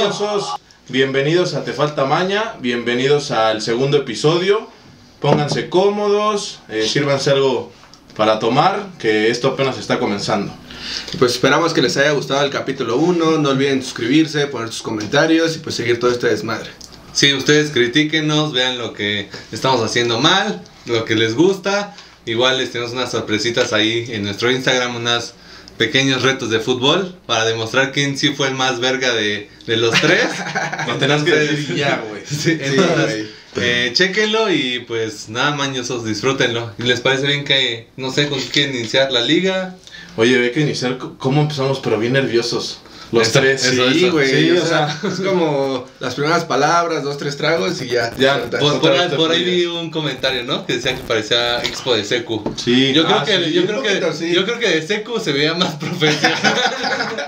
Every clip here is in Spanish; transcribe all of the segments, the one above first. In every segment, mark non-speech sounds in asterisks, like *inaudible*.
mañosos, bienvenidos a Te Falta Maña, bienvenidos al segundo episodio. Pónganse cómodos, eh, sírvanse algo para tomar, que esto apenas está comenzando. Pues esperamos que les haya gustado el capítulo 1. No olviden suscribirse, poner sus comentarios y pues seguir todo este desmadre. Sí, ustedes critíquenos, vean lo que estamos haciendo mal, lo que les gusta. Igual les tenemos unas sorpresitas ahí en nuestro Instagram, unas pequeños retos de fútbol para demostrar quién sí fue el más verga de, de los tres. *laughs* No tenés que decir ya, güey. *laughs* Sí, entonces, eh, chéquenlo y pues nada mañosos, disfrútenlo. ¿Y les parece bien que, no sé, con qué quieren iniciar la liga? Oye, ve que iniciar, ¿cómo empezamos? Pero bien nerviosos. Los Eso, tres. eso, Sí, güey. Sí, o o sea, es como las primeras palabras, dos, tres tragos y ya. Ya, Por, ahí, te por ahí vi un comentario, ¿no? Que decía que parecía Expo de Secu. Sí, Yo creo ah, que, sí, yo creo poquito, que, sí. yo creo que de Secu se veía más *laughs* profesional.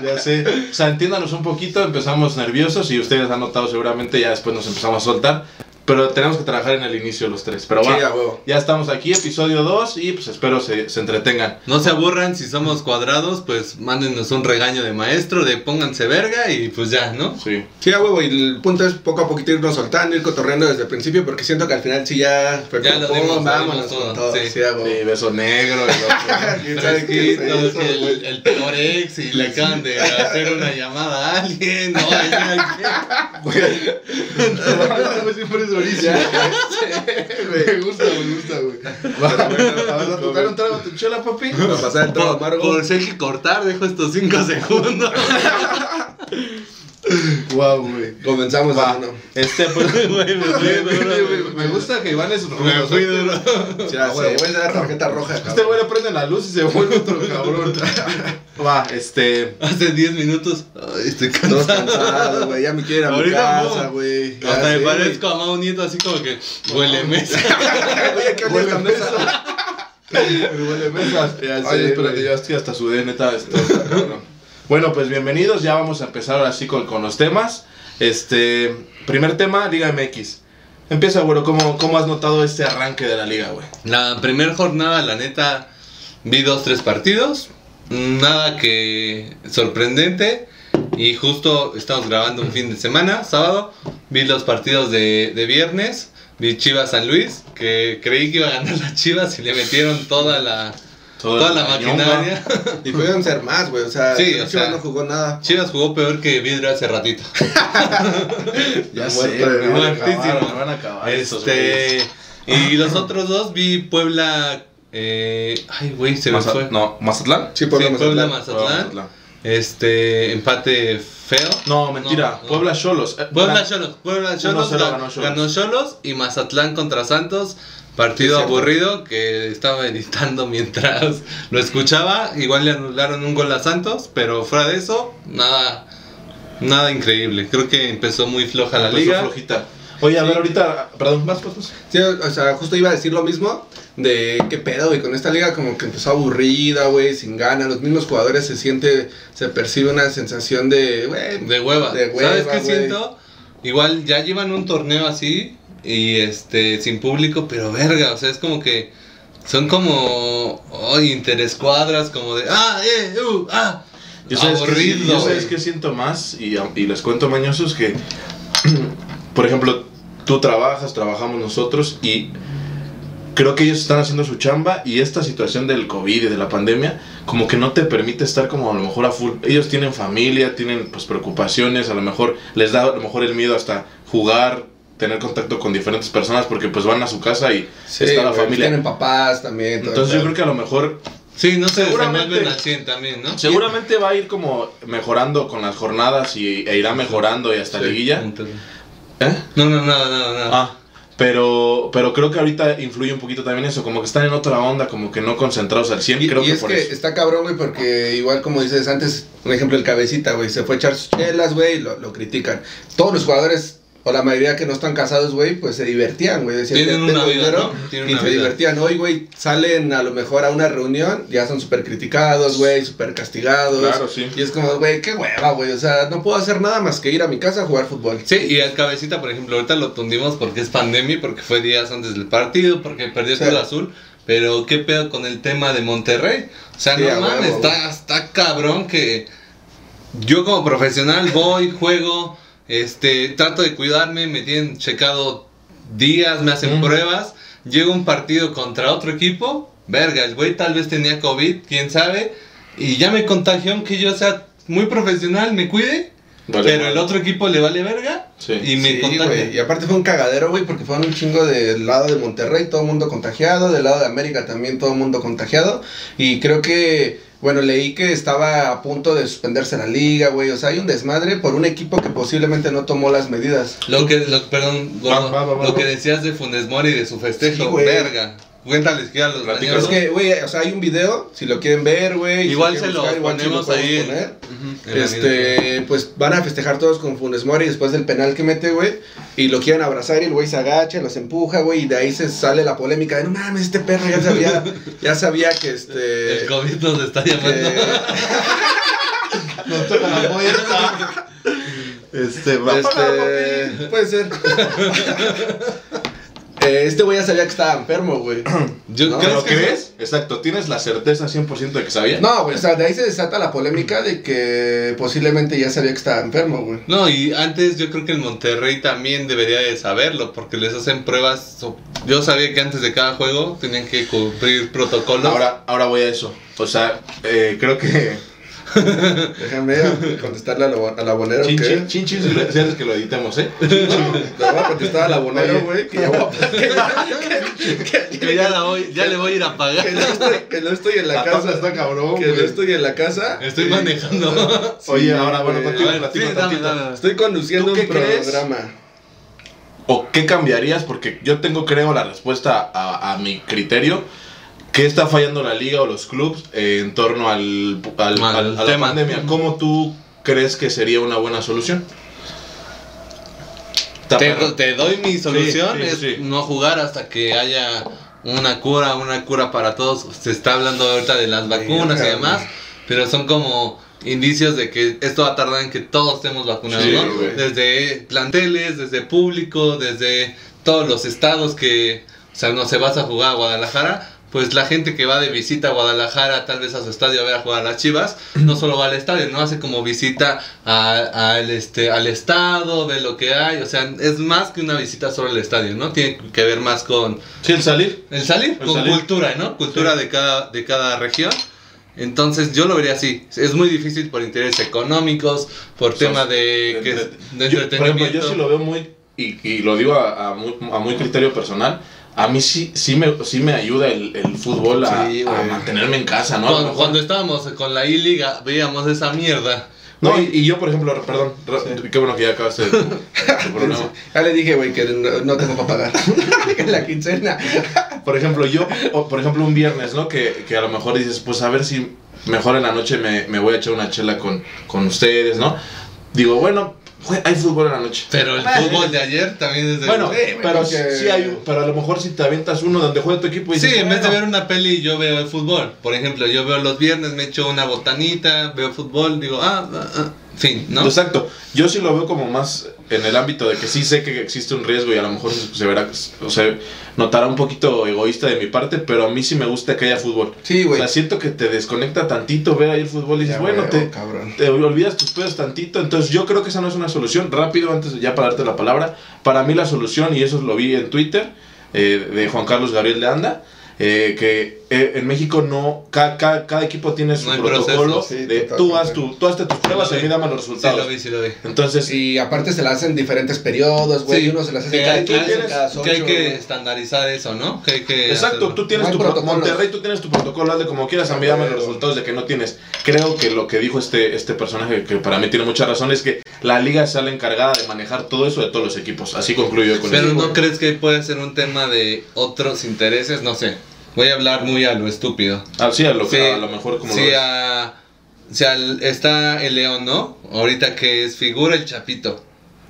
Ya sé. O sea, entiéndanos un poquito, empezamos nerviosos y ustedes han notado seguramente, ya después nos empezamos a soltar. Pero tenemos que trabajar en el inicio los tres. Pero Sí, bueno, huevo. ya estamos aquí, episodio 2 y pues espero se, se entretengan. No se aburran si somos cuadrados, pues mándenos un regaño de maestro, de pónganse verga y pues ya, ¿no? Sí. Sí, a huevo. Y el punto es poco a poquito irnos soltando, ir cotorreando desde el principio porque siento que al final sí ya fue Ya como, lo dimos, vámonos con todo. sí. Sí, a huevo. Sí, beso negro y otro. *laughs* ¿Quién sabe qué es Fresquito, eso, que el, y le acaban de hacer una llamada a alguien, ¿no? *laughs* Siempre es buenísimo. Me gusta, me gusta, güey. ¿Vas a tocar un trago a tu chela, papi? Para pasar el trago amargo. por si hay que cortar, dejo estos 5 segundos. *laughs* Wow, güey. Comenzamos, Va. hermano. Este, pues, *laughs* Güey, me güey. me gusta que Iván es Me fui duro. Ah, se huevo. vuelve la tarjeta roja, Este cabrón. güey le prende la luz y se vuelve otro cabrón. *laughs* Va, este. Hace 10 minutos. Ay, estoy cansado. cansados, güey. Ya me quiero ir a mi Ahorita casa, no. güey. Ya Hasta me parezco a Mau Nieto así como que huele mesa. güey. *laughs* Oye, ¿qué huele mesa? Pero huele mesas. Ya Ay, sé, espérate, güey. ya estoy hasta sudé, neta. Esto cabrón. Bueno, pues bienvenidos. Ya vamos a empezar ahora sí con, los temas. Este. Primer tema, Liga MX. Empieza, güero. ¿Cómo, ¿Cómo has notado este arranque de la liga, güey? La primera jornada, la neta, vi dos, tres partidos. Nada que sorprendente. Y justo estamos grabando un fin de semana, sábado. Vi los partidos de, de viernes. Vi Chivas San Luis, que creí que iba a ganar las Chivas y le metieron toda la, toda la maquinaria. Y pudieron ser más, güey. O sea, Sí, Chivas sea, no jugó nada. Chivas jugó peor que Vidrio hace ratito. *laughs* Ya Muerto sé, de me van a muertísimo. acabar, me van a acabar. Este, güeyes. y los otros dos vi Puebla. Eh, ay, güey, se me Maza- fue. No, ¿Mazatlán? Sí, Puebla, Sí, Puebla, Mazatlán. Mazatlán. Este, empate feo. No, mentira. No, no. Puebla Cholos. Eh, Puebla Cholos, Puebla Cholos 1-0 ga- ganó Xolos. ganó Cholos y Mazatlán contra Santos. Partido Sí, aburrido que estaba editando *laughs* mientras lo escuchaba. Igual le anularon un gol a Santos, pero fuera de eso, nada, nada increíble. Creo que empezó muy floja la Empezó liga. flojita. Oye, a Sí. ver, ahorita. Perdón, vas, vas. Sí, o sea, justo iba a decir lo mismo de qué pedo, güey, con esta liga como que empezó aburrida, güey, sin ganas, los mismos jugadores se siente, se percibe una sensación de, güey, De hueva. De hueva, ¿Sabes qué güey. siento? Igual ya llevan un torneo así y este sin público, pero verga, o sea, es como que son como oh, interescuadras, como de ah, eh, uh, ah. Yo sabes, que, Aburrido, sí, yo sabes que siento más y, y les cuento mañosos que, *clears throat* por ejemplo, tú trabajas, trabajamos nosotros y creo que ellos están haciendo su chamba y esta situación del COVID y de la pandemia como que no te permite estar como a lo mejor a full. Ellos tienen familia, tienen pues preocupaciones, a lo mejor les da a lo mejor el miedo hasta jugar, tener contacto con diferentes personas porque pues van a su casa y sí, está la familia. tienen papás también. todo Entonces yo creo que a lo mejor Sí, no se Seguramente- desenvuelven al 100 también, ¿no? Seguramente va a ir como mejorando con las jornadas y, e irá mejorando y hasta Sí. liguilla. ¿Eh? No, no, nada, nada, nada. Ah, pero, pero creo que ahorita influye un poquito también eso, como que están en otra onda, como que no concentrados al 100, Y, creo y que es por que eso. está cabrón, güey, porque igual como dices antes, un ejemplo, el cabecita, güey, se fue a echar sus chelas, güey, y lo, lo critican. Todos los jugadores, o la mayoría que no están casados, güey, pues se divertían, güey. Decían, Tienen "Tengo una vida, dinero", ¿no? Tienen y una se vida. divertían. Hoy, güey, salen a lo mejor a una reunión, ya son súper criticados, güey, súper castigados. Claro, sí. Y es como, güey, qué hueva, güey, o sea, no puedo hacer nada más que ir a mi casa a jugar fútbol. Sí, y el cabecita, por ejemplo, ahorita lo tundimos porque es pandemia, porque fue días antes del partido, porque perdió Sí. Cruz Azul. Pero qué pedo con el tema de Monterrey. O sea, Sí, no mames, está, está cabrón que yo como profesional voy, juego, Este, trato de cuidarme, me tienen checado días, me hacen pruebas. Llega un partido contra otro equipo, verga, el güey tal vez tenía COVID, quién sabe, y ya me contagió, aunque yo sea muy profesional, me cuide. Vale, pero vale. el otro equipo le vale verga Sí. y me Sí, contagia. güey. Y aparte fue un cagadero, güey, porque fueron un chingo del lado de Monterrey, todo el mundo contagiado, del lado de América también todo el mundo contagiado. Y creo que, bueno, leí que estaba a punto de suspenderse la liga, güey. O sea, hay un desmadre por un equipo que posiblemente no tomó las medidas. Lo que, lo, perdón, gordo, Va, va, va, va, lo que va. decías de Funes Mori y de su festejo, Sí, verga. Cuéntales que a los es que, güey, o sea, hay un video, si lo quieren ver, güey. Igual se lo buscar, igual sí ponemos podemos ahí poner. Este, pues van a festejar todos con Funes Mori después del penal que mete, güey. Y lo quieren abrazar y el güey se agacha, los empuja, güey. Y de ahí se sale la polémica de no mames, este perro ya sabía, ya sabía que este. El COVID nos está llamando. *laughs* No toca la puerta. Este, va a pagar, Este, puede ser. *laughs* Eh, este güey ya sabía que estaba enfermo, güey. *clears throat* No, creo ¿Lo que crees? Exacto, ¿tienes la certeza 100% de que sabía? No, güey, o sea, de ahí se desata la polémica de que posiblemente ya sabía que estaba enfermo, güey. No, y antes yo creo que el Monterrey también debería de saberlo, porque les hacen pruebas. Yo sabía que antes de cada juego tenían que cumplir protocolos. Ahora, ahora voy a eso. O sea, eh, creo que. Déjame contestarle al abo- al abonero Chin, que. chin, chin, chin, que lo editemos, ¿eh? Le voy a contestar al abonero, Oye. güey, que ya voy a- *laughs* que ya- que- que- Que ya, la voy, ya le voy a ir a pagar. que no estoy, que no estoy en la, La casa. está cabrón, que no estoy en la casa. Estoy manejando. Oye, ahora, bueno, contigo A sí, dame. Estoy conduciendo ¿Tú un qué crees? programa. ¿O qué cambiarías? Porque yo tengo, creo, la respuesta a, a mi criterio. ¿Qué está fallando la liga o los clubs eh, en torno al, al- Al al- a la tema. pandemia? ¿Cómo tú crees que sería una buena solución? Te, doy mi solución, sí, es sí. no jugar hasta que haya una cura, una cura para todos. Se está hablando ahorita de las vacunas y demás, pero son como indicios de que esto va a tardar en que todos estemos vacunados, Sí, ¿no? Desde planteles, desde público, desde todos los estados que, o sea, no se vas a jugar a Guadalajara. Pues la gente que va de visita a Guadalajara, tal vez a su estadio a ver a jugar a las Chivas, no *clears throat* solo va al estadio, no hace como visita a- al este, al estado, ve lo que hay, o sea, es más que una visita solo al estadio, ¿no? Tiene que ver más con Sí, el salir. el salir, El con salir. cultura, ¿no? Cultura Sí. de cada de cada región. Entonces yo lo vería así, es muy difícil por intereses económicos, por tema de, que, de yo, por ejemplo, entretenimiento. yo sí lo veo muy, y, y lo digo a, a muy, a muy criterio personal, a mí sí, sí, me, sí me ayuda el, el fútbol a, Sí, a mantenerme en casa, ¿no? Cuando, cuando estábamos con la I-Liga veíamos esa mierda. No, y, y yo, por ejemplo, perdón, re- qué bueno que ya acabaste tu, *laughs* tu programa. Ya le dije, güey, que no, no tengo para pagar. *laughs* que la quincena. Por ejemplo, yo, o, por ejemplo, un viernes, ¿no? Que, que a lo mejor dices, pues a ver si mejor en la noche me, me voy a echar una chela con, con ustedes, ¿no? Digo, bueno, hay fútbol en la noche. Pero el fútbol de ayer también es de... Bueno, Sí, pero porque- sí hay, pero a lo mejor si te avientas uno donde juega tu equipo y Sí, dices, en vez de ver una peli yo veo el fútbol. Por ejemplo, yo veo los viernes, me echo una botanita, veo fútbol, digo, ah, ah, ah, fin, ¿no? Exacto. Yo sí lo veo como más en el ámbito de que sí sé que existe un riesgo y a lo mejor se, se verá, o sea, notará un poquito egoísta de mi parte, pero a mí sí me gusta que haya fútbol. Sí, O güey. sea, siento que te desconecta tantito ver ahí el fútbol y dices, Ya, bueno, güey, te, oh, te olvidas tus pedos tantito. Entonces yo creo que esa no es una solución. Rápido, antes de ya para darte la palabra, para mí la solución, y eso lo vi en Twitter, eh, de Juan Carlos Gabriel de Anda, eh, que eh, en México no, ca- ca- cada equipo tiene su No protocolo proceso, sí, de totalmente. tú haz, tu, tú hazte tus pruebas lo y a mí dame los Sí, resultados. lo vi, sí lo vi. Entonces, Y aparte se la hacen diferentes periodos, güey. Sí, Uno se las hace que cada hay- 15, tienes- cada Que hay 8, que estandarizar eso, ¿no? Que hay que Exacto, hacerlo. tú tienes No tu pro- protocolos. Monterrey, tú tienes tu protocolo, hazle como quieras, a mí dame los resultados de que no tienes. Creo que lo que dijo este, este personaje, que para mí tiene mucha razón, es que la liga sale encargada de manejar todo eso de todos los equipos. Así concluyo con Pero eso. ¿no crees que puede ser un tema de otros intereses? No sé. Voy a hablar muy a lo estúpido. Así a lo, Sí, a lo mejor como sí, lo a- el- está el León, ¿no? Ahorita que es figura el Chapito.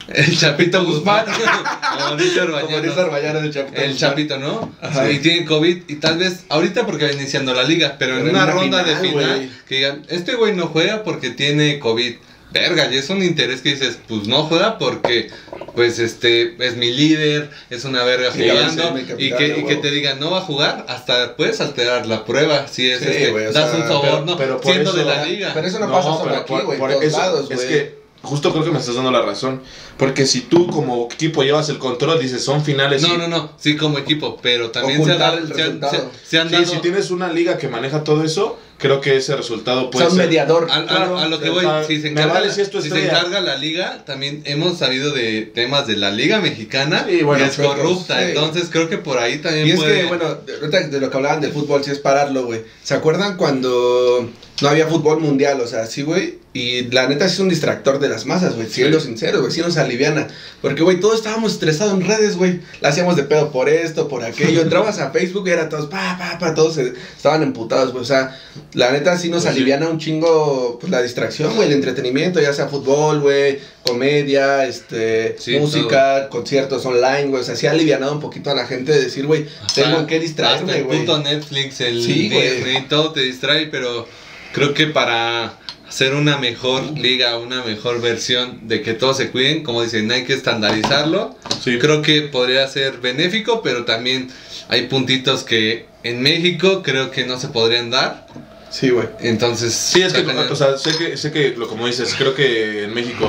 El Chapito Guzmán. *laughs* Como dice Arbayano del Chapito. El Chapito, ¿no? Ajá. Y tiene COVID y tal vez ahorita porque va iniciando la liga, pero en Pero en una una ronda de final, que digan, este güey no juega porque tiene COVID. Verga, y es un interés que dices, pues no juega porque, pues este, es mi líder, es una verga Sí, jugando, y que, y te digan, no va a jugar, hasta puedes alterar la prueba, si es Sí, este, das sea, un favor, pero- siendo eso- de la liga. Pero eso no, pasa solo aquí, güey. por En todos eso lados, es que justo creo que me estás dando la razón. Porque si tú como equipo llevas el control, dices, son finales. No, y- no, no, sí como equipo, pero también se, han el se han- resultado. se- se han Sí, dado... si tienes una liga que maneja todo eso, creo que ese resultado O puede sea, un ser. mediador. A, a- Claro, a lo que o voy, sea, si se encarga, vale si si se encarga la liga, también hemos sabido de temas de la liga mexicana Sí, bueno, que es corrupta, sí. entonces creo que por ahí también Y es puede... que, bueno, ahorita de lo que hablaban del fútbol, sí es pararlo, güey. ¿Se acuerdan cuando no había fútbol mundial? O sea, sí, güey. Y la neta sí es un distractor de las masas, güey. Siendo sinceros, güey. Sí nos aliviana. Porque, güey, todos estábamos estresados en redes, güey. La hacíamos de pedo por esto, por aquello. *laughs* Entrabas a Facebook y era todos, pa, pa, pa. Todos estaban emputados, güey. O sea, la neta sí nos Pues sí. aliviana un chingo pues, la distracción, güey. El entretenimiento, ya sea fútbol, güey. Comedia, este, Sí, música, conciertos online, güey. O sea, sí ha alivianado un poquito a la gente de decir, güey, tengo en qué Hasta distraerme, el güey. puto Netflix, el Sí. Disney, todo te distrae, pero creo que para hacer una mejor liga, una mejor versión de que todos se cuiden, como dicen, hay que estandarizarlo. Sí. Creo que podría ser benéfico, pero también hay puntitos que en México creo que no se podrían dar. Sí, güey. Entonces, Sí, es que, cañón. o sea, sé que, sé que, lo como dices, creo que en México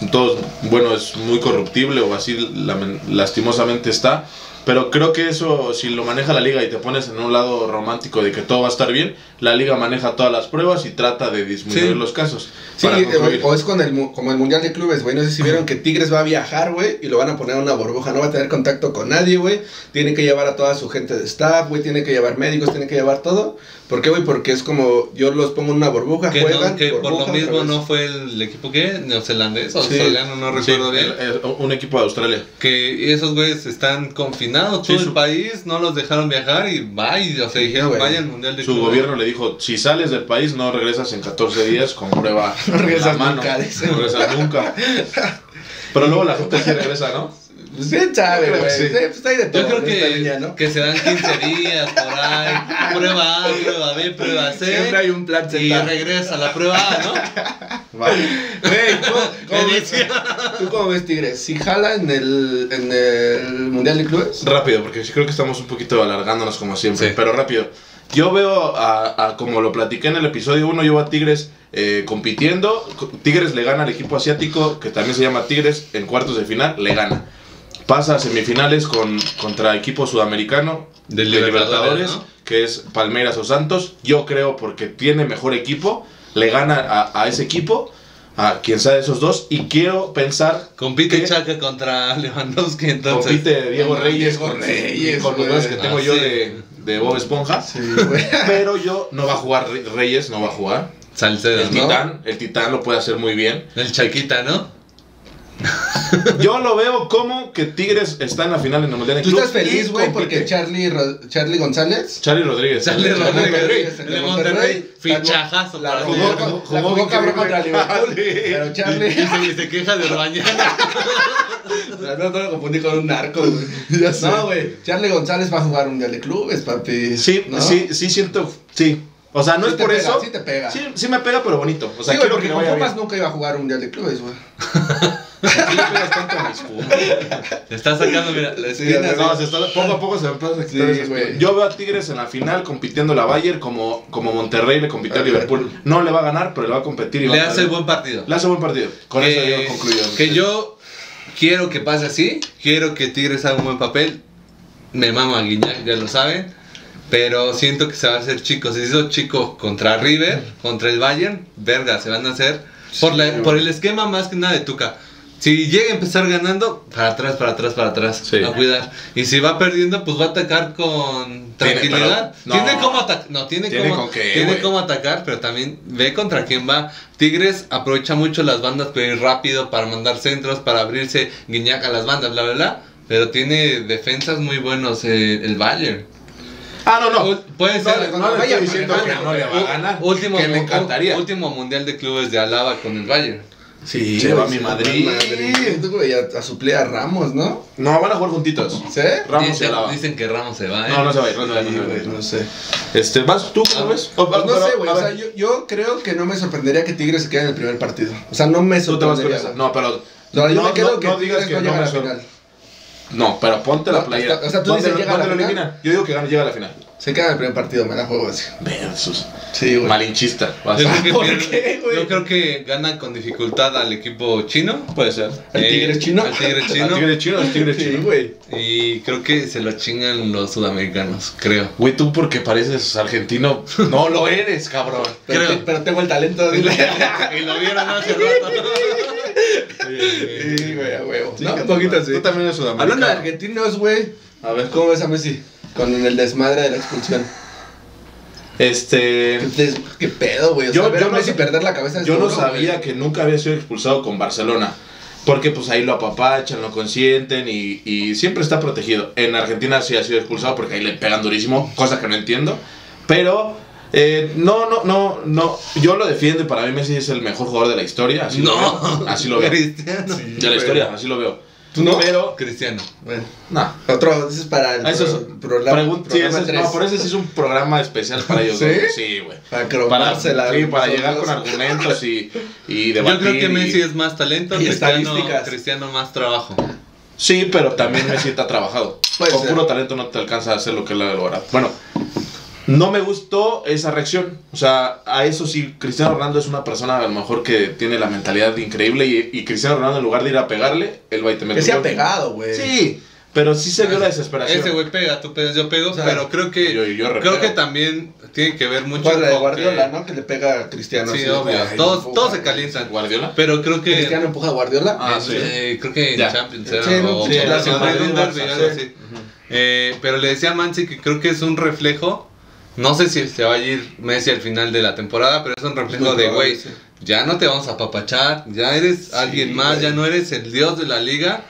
mm, todo, bueno, es muy corruptible o así lastimosamente está, pero creo que eso, si lo maneja la liga y te pones en un lado romántico de que todo va a estar bien, la liga maneja todas las pruebas y trata de disminuir Sí. los casos. Sí, concluir. o, es con el, como el Mundial de Clubes, güey. No sé si vieron que Tigres va a viajar, güey, y lo van a poner en una burbuja. No va a tener contacto con nadie, güey. Tiene que llevar a toda su gente de staff, güey. Tiene que llevar médicos, tiene que llevar todo. ¿Por qué, güey? Porque es como yo los pongo en una burbuja, que, juegan. no, que por burbuja, lo mismo no fue el equipo que neozelandés o Sí. australiano, no Sí, recuerdo bien. el- el- un equipo de Australia. Que esos güeyes están confinados, Sí, todo su- el país, no los dejaron viajar y bye, o sea, dijeron, vaya al Mundial de Su Clubes". gobierno le dijo, si sales del país no regresas en 14 días con prueba *laughs* No regresas en la mano. nunca, dice. No regresas nunca. *laughs* Pero luego la gente sí regresa, ¿no? Pues bien sabe, Yo güey. sí. Sí, pues hay de todo Yo creo que, línea, ¿no? que se dan 15 días por ahí, prueba A, prueba B, prueba C. Siempre hay un plan y Z. regresa a la prueba A, ¿no? Vale. Güey, ¿cómo- cómo ves-. ¿tú cómo ves *laughs* Tigres? ¿Si jala en el, en el Mundial de Clubes? Rápido, porque sí creo que estamos un poquito alargándonos como siempre. Sí. Pero rápido. Yo veo a, a- como lo platiqué en el episodio 1, yo veo a Tigres eh, compitiendo. Tigres le gana al equipo asiático, que también se llama Tigres, en cuartos de final, le gana. Pasa a semifinales con, contra equipo sudamericano De Libertadores, ¿no? que es Palmeiras o Santos. Yo creo porque tiene mejor equipo, le gana a, a ese equipo, a quien sea de esos dos. Y quiero pensar Compite. Chaca contra Lewandowski, entonces. compite Diego No, Reyes Diego con, Reyes, con los goles que tengo Ah, yo sí. de, de Bob Esponja. Sí. *laughs* Pero yo no va a jugar Re- Reyes, no va a jugar. Salcedo, El ¿no? Titán, el Titán lo puede hacer muy bien. El Chaquita, ¿no? Yo lo veo como que Tigres está en la final en el Mundial de ¿Tú estás feliz, güey, porque Charlie, Ro- Charlie González Charlie Rodríguez. Charlie de Rodríguez. Monterrey, El de Monterrey, fichajazo La para jugó, la jugó cabrón contra Liverpool. Pero Charlie. Y se, y se queja de Orbañana. *laughs* No, no lo confundí con un narco, güey. *laughs* Ya sé. No, güey. Charlie González va a jugar un Mundial de Clubes, papi. Sí, ¿No? sí, sí siento, sí. O sea, no Sí es te por pega, eso. sí te pega. Sí, sí me pega, pero bonito. O sea, sí, güey, quiero porque que le con vaya Pumas bien. nunca iba a jugar un Mundial de Clubes, güey. *laughs* ¿Por qué le pegas tanto a mis Pumas? Te está sacando, mira, la Sí, esquina. No, sí. se está- poco a poco se empieza a quitar. Yo veo a Tigres en la final compitiendo la Bayern como, como Monterrey le compitió a Liverpool. No le va a ganar, pero le va a competir y va Le a hace buen partido. Le hace buen partido. Con que, eso yo concluyo. que yo quiero que pase así, quiero que Tigres haga un buen papel. Me mama Guiñac, ya lo saben. Pero siento que se va a hacer chico. Se hizo chico contra River, contra el Bayern. Verga, se van a hacer. Por, la- por el esquema más que nada de Tuca. Si llega a empezar ganando, para atrás, para atrás, para atrás. Sí. A cuidar. Y si va perdiendo, pues va a atacar con tranquilidad. pero- Tiene no. como atacar. No, tiene, Tiene qué, tiene cómo atacar, pero también ve contra quién va. Tigres aprovecha mucho las bandas para ir rápido, para mandar centros, para abrirse Guiñac a las bandas, bla, bla, bla. Pero tiene defensas muy buenos eh, el Bayern. Ah, no, no. U- Puede No, ser. no, no le Vaya, estoy diciendo que no le va a ganar. Último, que me encantaría. último mundial de clubes de Alaba con el Bayern. Sí, Se va mi Madrid. Madrid, güey, a, a suplir a Ramos, ¿no? No, van a jugar juntitos. ¿Sí? Ramos dicen, Alaba. dicen que Ramos se va, ¿eh? No, no se va a ir, no se va a ir, Sí, no se va a güey, ir. no sé. Este, ¿vas tú cómo Ah, ves? O- Pues no pero, sé, güey. a O sea, yo, yo creo que no me sorprendería que Tigres se quede en el primer partido. O sea, no me tú te vas con sorprendería. esa. güey. No, pero. No, yo me quedo que no Tigres no no llega a me la final. No, pero ponte la playera. o sea, tú ¿Dónde, dices, llega a la lo final. eliminan? Yo digo que gana, llega a la final. Se queda en el primer partido, me la juego así. Versus. Sí, güey. Malinchista. vas. Yo creo, que ¿Por pierde- qué, güey? yo creo que ganan con dificultad al equipo chino. Puede ser. ¿El Eh, *laughs* tigre chino? Al tigre ¿El chino. tigre chino? ¿El tigre Sí, chino? güey. Y creo que se lo chingan los sudamericanos, creo. Güey, tú porque pareces argentino, no lo eres, cabrón. Pero, Creo. te- pero tengo el talento. *laughs* y lo vieron hace rato. *laughs* Sí, güey, a huevo. No, un poquito así. Tú también eres sudamericano. Hablando de argentinos, güey. A ver, ¿Cómo ves a Messi? Con el desmadre de la expulsión. Este. ¿Qué, pedo, güey? O Yo- sea, ver yo a no Messi sa- perder la cabeza Yo no sabía güey. que nunca había sido expulsado con Barcelona. Porque pues ahí lo apapachan, lo consienten y, y siempre está protegido. En Argentina sí ha sido expulsado porque ahí le pegan durísimo, cosa que no entiendo. Pero eh, no, no, no, no. Yo lo defiendo y para mí Messi es el mejor jugador de la historia. Así lo No, veo. Así lo veo. Cristiano. De la historia, así lo veo. ¿Tú no? Pero, Cristiano. Bueno, no. otro, ese es para el Ah, Eso es, pro- programa, pregun- sí, programa ese es- tres. no, por eso sí es un programa especial para ellos. ¿Sí? dos. Sí, güey. Para Para, cromársela. sí, para llegar con argumentos y, y Yo debatir. creo que y- Messi es más talento, y Cristiano, estadísticas. Cristiano más trabajo. Sí, pero también Messi está trabajado. Puede Con ser. puro talento no te alcanza a hacer lo que él ha logrado. Bueno, no me gustó esa reacción. O sea, a eso sí, Cristiano Ronaldo es una persona a lo mejor que tiene la mentalidad increíble y, y Cristiano Ronaldo en lugar de ir a pegarle, él va y te mete Que se ha pegado, güey. Sí, pero sí se vio la desesperación. Ese güey pega, tú pegas, yo pego, O sea, pero creo que yo- yo creo que también tiene que ver mucho la de con Guardiola, que- ¿no? Que le pega a Cristiano. Sí, así, obvio. ay, todos, empuja, todos se calientan. Guardiola. Pero creo que Cristiano empuja a Guardiola. Ah, sí. eh, creo que en Ya. Champions Sí, no. Eh, pero le decía a Mansi que creo que es un reflejo. No sé si se va a ir Messi al final de la temporada, pero es un reflejo de, güey, sí. ya no te vamos a papachar, ya eres alguien más, ya no eres el dios de la liga,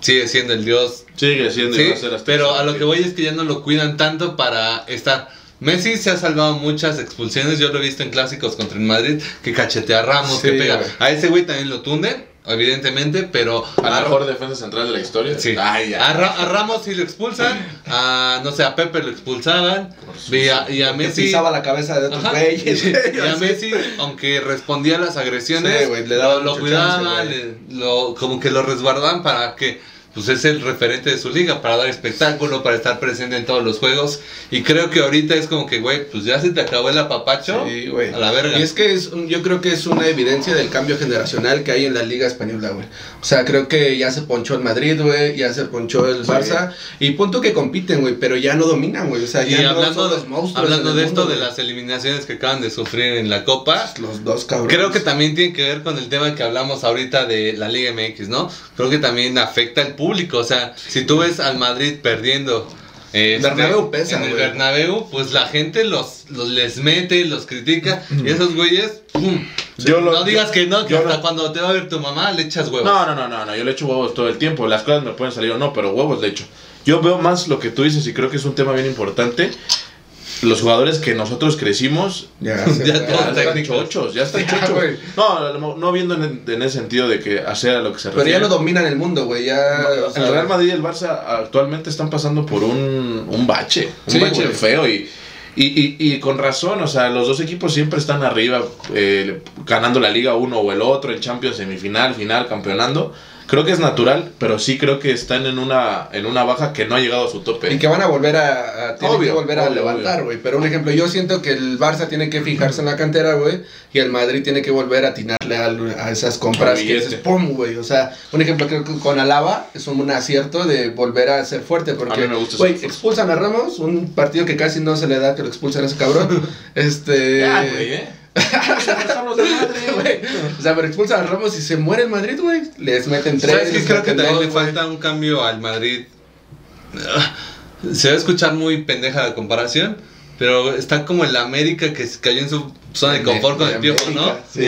sigue siendo el dios Sigue siendo Sí, a pero a lo que voy es que ya no lo cuidan tanto para estar. Messi se ha salvado muchas expulsiones, yo lo he visto en clásicos contra el Madrid, que cachetea a Ramos, que pega. A ese güey también lo tunden, evidentemente, pero a, mejor defensa central de la historia. sí. Ay, a, Ra- a Ramos sí lo expulsan, a no sé, a Pepe lo expulsaban, y a, y a Que Messi... pisaba la cabeza de otros güeyes. *laughs* Y a *laughs* Messi, aunque respondía a las agresiones, Sí, le daba lo, lo cuidaban, chance, le- lo- como que lo resguardaban para que pues es el referente de su liga, para dar espectáculo, para estar presente en todos los juegos. Y creo que ahorita es como que, güey, pues ya se te acabó el apapacho. Sí, güey. A la verga. Y es que es, yo creo que es una evidencia del cambio generacional que hay en la Liga Española, güey. O sea, creo que ya se ponchó el Madrid, güey, ya se ponchó el Sí. Barça. Y punto que compiten, güey, pero ya no dominan, güey. O sea, y ya no hablando, son de, los monstruos. hablando de el esto, mundo, de las eliminaciones que acaban de sufrir en la Copa, Los dos cabrones. Creo que también tiene que ver con el tema que hablamos ahorita de la Liga MX, ¿no? Creo que también afecta al público. O sea, si tú ves al Madrid perdiendo este, Bernabéu pesa, en el güey. Bernabéu, pues la gente los, los les mete, los critica. Y esos güeyes, ¡pum! Yo lo- no digas que no, que yo hasta lo- cuando te va a ver tu mamá le echas huevos. No, no, no, no, no, yo le echo huevos todo el tiempo. Las cosas me pueden salir o no, pero huevos le echo. Yo veo más lo que tú dices y creo que es un tema bien importante. Los jugadores que nosotros crecimos *laughs* Ya, Ya ya todos están chochos, ya están *laughs* Ya, chochos. güey. No, no, viendo en, en ese sentido de que hacer a lo que se Pero refiere. ya no dominan el mundo, güey. Ya. o sea, el Real Madrid y el Barça actualmente están pasando por un, un bache, un Sí, bache feo y, y, y, y con razón, o sea, los dos equipos siempre están arriba, eh, ganando la liga uno o el otro, en Champions, semifinal, final, campeonando. Creo que es natural, pero sí creo que están en una, en una baja que no ha llegado a su tope. Y que van a volver a, a- tienen Obvio, que volver a obvio, levantar, güey. Pero un ejemplo, yo siento que el Barça tiene que fijarse en la cantera, güey, y el Madrid tiene que volver a atinarle al- a, esas compras que dices, pum, güey. O sea, un ejemplo creo que con Alaba es un acierto de volver a ser fuerte A porque mí me gusta ese güey, expulsan a Ramos, un partido que casi no se le da que lo expulsan a ese cabrón. *laughs* este, Ya, ¿eh? Güey. O sea, pero expulsan a Ramos y se muere el Madrid, güey. Les meten tres. ¿Sabes qué? Creo que también dos, le güey. falta un cambio al Madrid. Se va a escuchar muy pendeja la comparación, pero está como el América que se cayó en su zona de confort con el piojo, ¿no? Sí.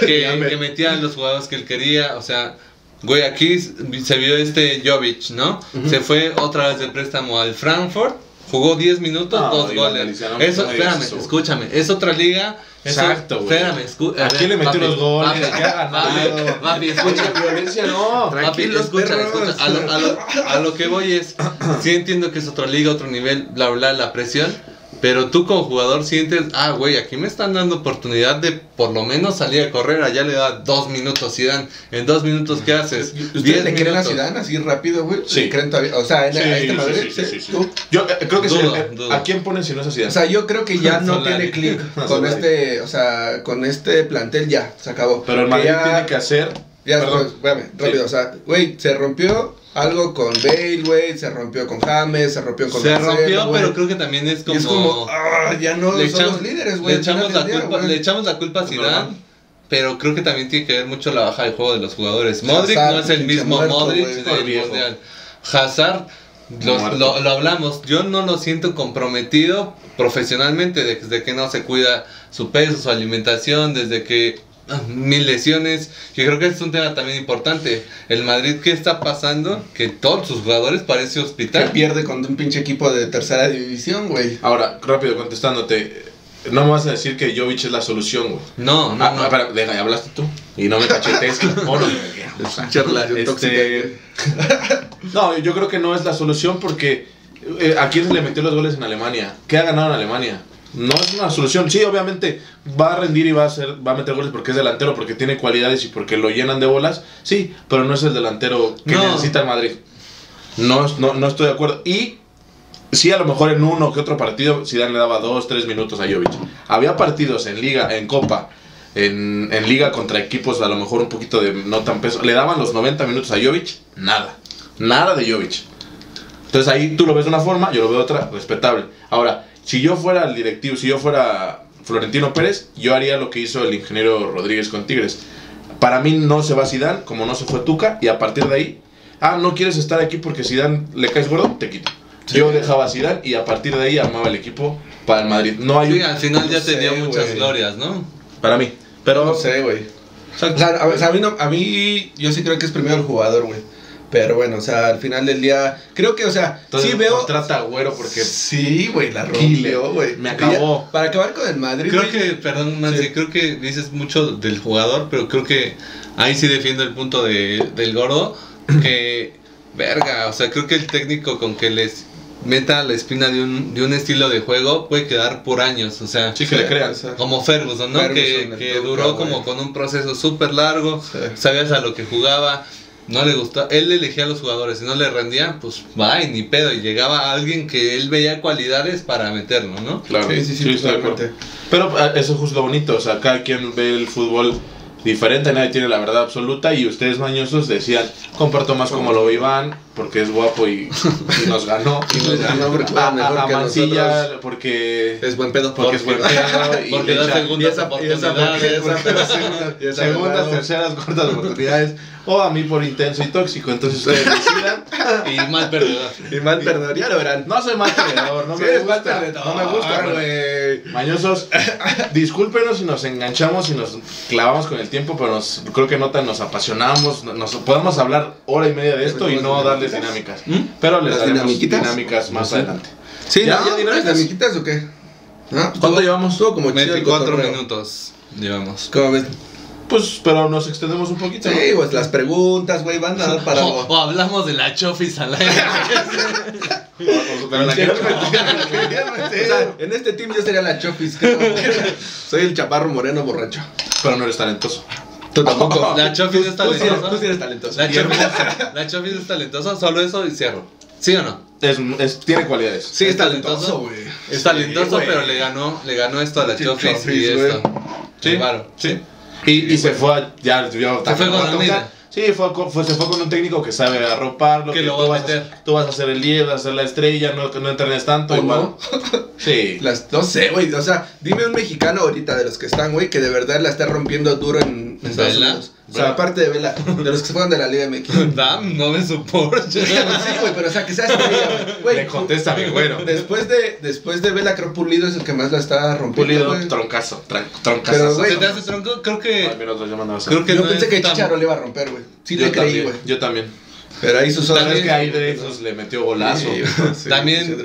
Que, que metía a los jugadores que él quería, o sea, güey, aquí se vio este Jovic, ¿no? Ujú. Se fue otra vez de préstamo al Frankfurt, jugó 10 minutos, No, dos goles. Eso, espérame, eso. escúchame, es otra liga. eso- Exacto, güey. Espérame, escu- ¿A quién le metió los goles? papi, ¿Qué ha ganado? papi, escucha, violencia no. Papi, escucha, escucha. A lo, a lo- a lo que voy es, sí entiendo que es otra liga, otro nivel, bla, bla, la presión, Pero tú como jugador sientes, ah, güey, aquí me están dando oportunidad de por lo menos salir a correr. Allá le da dos minutos Zidane. En dos minutos, ¿qué haces? ¿Ustedes le creen a. Zidane así rápido, güey? Sí. ¿Le creen todavía? O sea, en- Sí, a este sí, Madrid, sí, sí, ¿sí? sí, sí. ¿Tú? Yo eh, creo que sí. Dudo, eh, dudo. ¿A quién ponen si no es así? O sea, yo creo que ya *laughs* no Solari. tiene clic *laughs* con este, o sea, con este plantel ya, se acabó. Pero el Madrid ya- tiene que hacer. Ya, Perdón. pues, espérame, rápido, Sí. o sea, güey, se rompió algo con Bale, güey, se rompió con James, se rompió con Se Marcelo, rompió, pero creo que también es Y como... es como, ah, ya no le son echamos, los líderes, güey. le echamos la día, culpa, le echamos la culpa a Zidane, pero creo que también tiene que ver mucho la baja de juego de los jugadores. Modric Hazard, no es el mismo muerto, Modric güey, del viejo. mundial. Hazard lo, lo, lo hablamos, yo no lo siento comprometido profesionalmente desde que no se cuida su peso, su alimentación, desde que *laughs* mil lesiones. Yo creo que es un tema también importante. El Madrid, ¿qué está pasando? Que todos sus jugadores parece Que hospital. pierde contra un pinche equipo de tercera división, güey. Ahora, rápido contestándote. No me vas a decir que Jovic es la solución, güey. No, no, Ah, no. espera, deja, ya hablaste tú. Y no me cachetes. *laughs* Este, *laughs* no, yo creo que no es la solución porque eh, ¿a quién se le metió los goles en Alemania? ¿Qué ha ganado en Alemania? No es una solución. Sí, obviamente va a rendir y va a hacer, va a meter goles porque es delantero, porque tiene cualidades y porque lo llenan de bolas. Sí, pero no es el delantero que No. necesita el Madrid. No, no, no estoy de acuerdo. Y sí, a lo mejor en uno que otro partido Zidane le daba dos, tres minutos a Jovic. Había partidos en liga, en copa, en, en liga contra equipos a lo mejor un poquito de no tan peso. Le daban los 90 minutos a Jovic, nada. Nada de Jovic. Entonces ahí tú lo ves de una forma, yo lo veo de otra, respetable. Ahora, si yo fuera el directivo, si yo fuera Florentino Pérez, yo haría lo que hizo el ingeniero Rodríguez con Tigres. Para mí no se va Zidane, como no se fue Tuca, y a partir de ahí, ah, no quieres estar aquí porque Zidane le caes gordo, te quito. Yo dejaba a Zidane y a partir de ahí amaba el equipo para el Madrid. No hay Sí, un- al final ya no te dio sé, muchas glorias, ¿no? para mí. Pero No sé, güey. O sea, a, ver, o sea, a mí no- a mí, yo sí creo que es primero el jugador, güey. Pero bueno, o sea, al final del día, creo que, o sea, entonces sí veo. trata a Güero porque Sí, güey, la rompió, güey. Me acabó. ya, Para acabar con el Madrid, Creo que, perdón, Mansi, Sí. creo que dices mucho del jugador, pero creo que ahí sí defiendo el punto de, del gordo. Que, *clears throat* verga, o sea, creo que el técnico con que les meta la espina de un, de un estilo de juego puede quedar por años, o sea. sí que le crean. Como Ferguson, ¿no? Ferguson, que duró como con un proceso súper largo, Sí. sabías a lo que jugaba, no le gustaba, él elegía a los jugadores, si no le rendía, pues bye, ni pedo, y llegaba alguien que él veía cualidades para meterlo, ¿no? Claro, Sí, sí, sí, estoy de acuerdo. totalmente. Pero ah, eso es justo lo bonito, o sea, cada quien ve el fútbol diferente, nadie tiene la verdad absoluta y ustedes mañosos decían, comparto más como lo Iván, porque es guapo y, y nos ganó. *laughs* Y nos ganó porque a, mejor a que Mancilla, porque, Es buen pedo. porque es buen *laughs* pedo y Porque da segundas esa- oportunidades. *laughs* esa- segundas, terceras, cuartas oportunidades, o a mí por intenso y tóxico, entonces ustedes decidan. y mal perdedor. Y mal perdedor, ya lo verán. No soy mal perdedor, no Sí, me gusta, perdedor, no me gusta, güey. Mañosos, discúlpenos si nos enganchamos y nos clavamos con el tiempo, pero nos, creo que no tan nos apasionamos, no- nos podemos hablar hora y media de esto y no darles dinámicas. Pero les ¿Las daremos dinamiquitas? dinámicas más Sí. adelante. Sí, ¿Ya? ¿Ya, ¿Ya dinámicas? ¿Dinamiquitas o qué? ¿Ah? ¿Cuánto llevamos? Estuvo como chido el 24 cotorreo. minutos llevamos. ¿Cómo ves? Pues, pero nos extendemos un poquito. ¿no? Sí, pues las preguntas, güey, van a dar para O, hablamos de la chofis al aire. En este team yo sería la Chofis. *laughs* Soy el chaparro moreno borracho. Pero no eres talentoso. Tú *laughs* tampoco. La Chofis es talentosa. tú sí eres talentoso. La chofis, la chofis es talentosa, solo eso y cierro. ¿Sí o no? Es, es- tiene cualidades. Sí, es ¿Es talentoso? talentoso, güey. Es talentoso, pero le ganó, le ganó esto a la chofis, Chofis, y esto. Sí, El varo. sí. Y, y se fue a, ya, ya Se fue con Almeida. Sí, fue, fue- se fue con un técnico que sabe arroparlo. Que lo va tú, a vas tú vas a hacer el 10, vas a ser la estrella, no, no entrenes tanto. ¿O igual. no? *laughs* Sí. Las, no sé, güey. O sea, dime un mexicano ahorita de los que están, güey, que de verdad la está rompiendo duro en Estados ¿Vela? Unidos. O sea, aparte de Vela, de los que se fueron de la Liga MX. *laughs* Dam, no me Porsche. Sí, güey, pero o sea, que sea estrella, güey. güey. Le contesta mi güero. Después de, después de Vela, creo Pulido es el que más la está rompiendo. Pulido, troncazo, troncazo. Pero, güey, ¿Se te hace tronco? Creo que. Ay, mira, otro ya mandaba a hacer. Creo que Yo no pensé es que Chicharo le iba a romper, güey. Sí yo le creí, también, güey. yo también. Pero ahí sus También Es que ahí Dreyfus le metió golazo. También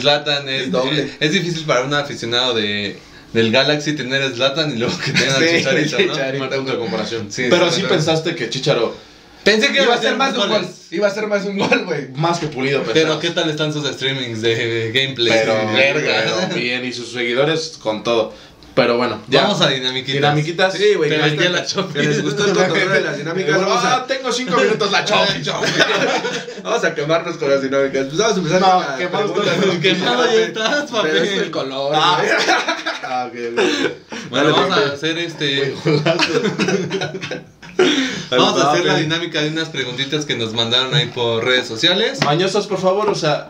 Zlatan es, Es doble. es, es difícil para un aficionado de, del Galaxy tener Zlatan y luego que tengan *laughs* Sí, a Chicharito, ¿no? Chicharito. Mal punto de comparación. Sí, Pero sí, pensaste que Chicharo Pensé que Iba a ser más de un gol. Iba a ser más un gol, güey. Más que pulido, Pero pesado. ¿qué tal están sus streamings de gameplay? Pero, verga. *laughs* pero bien, y sus seguidores con todo. Pero bueno, ya. Vamos a dinamiquitas. Dinamiquitas. Sí, güey. Te que vendía hasta- la Chofi. Que les gustó el *laughs* cotorreo de las dinámicas. Vamos Ah, a, tengo cinco minutos la chofi. vamos a quemarnos con las dinámicas. Pues vamos a empezar No, con la las- Quemado ya estás, papi. Pero es el color, Ah. Ah, ok, ok. Bueno, Dale, vamos a hacer este. *laughs* Vamos a hacer la dinámica de unas preguntitas que nos mandaron ahí por redes sociales. Mañosos, por favor, o sea,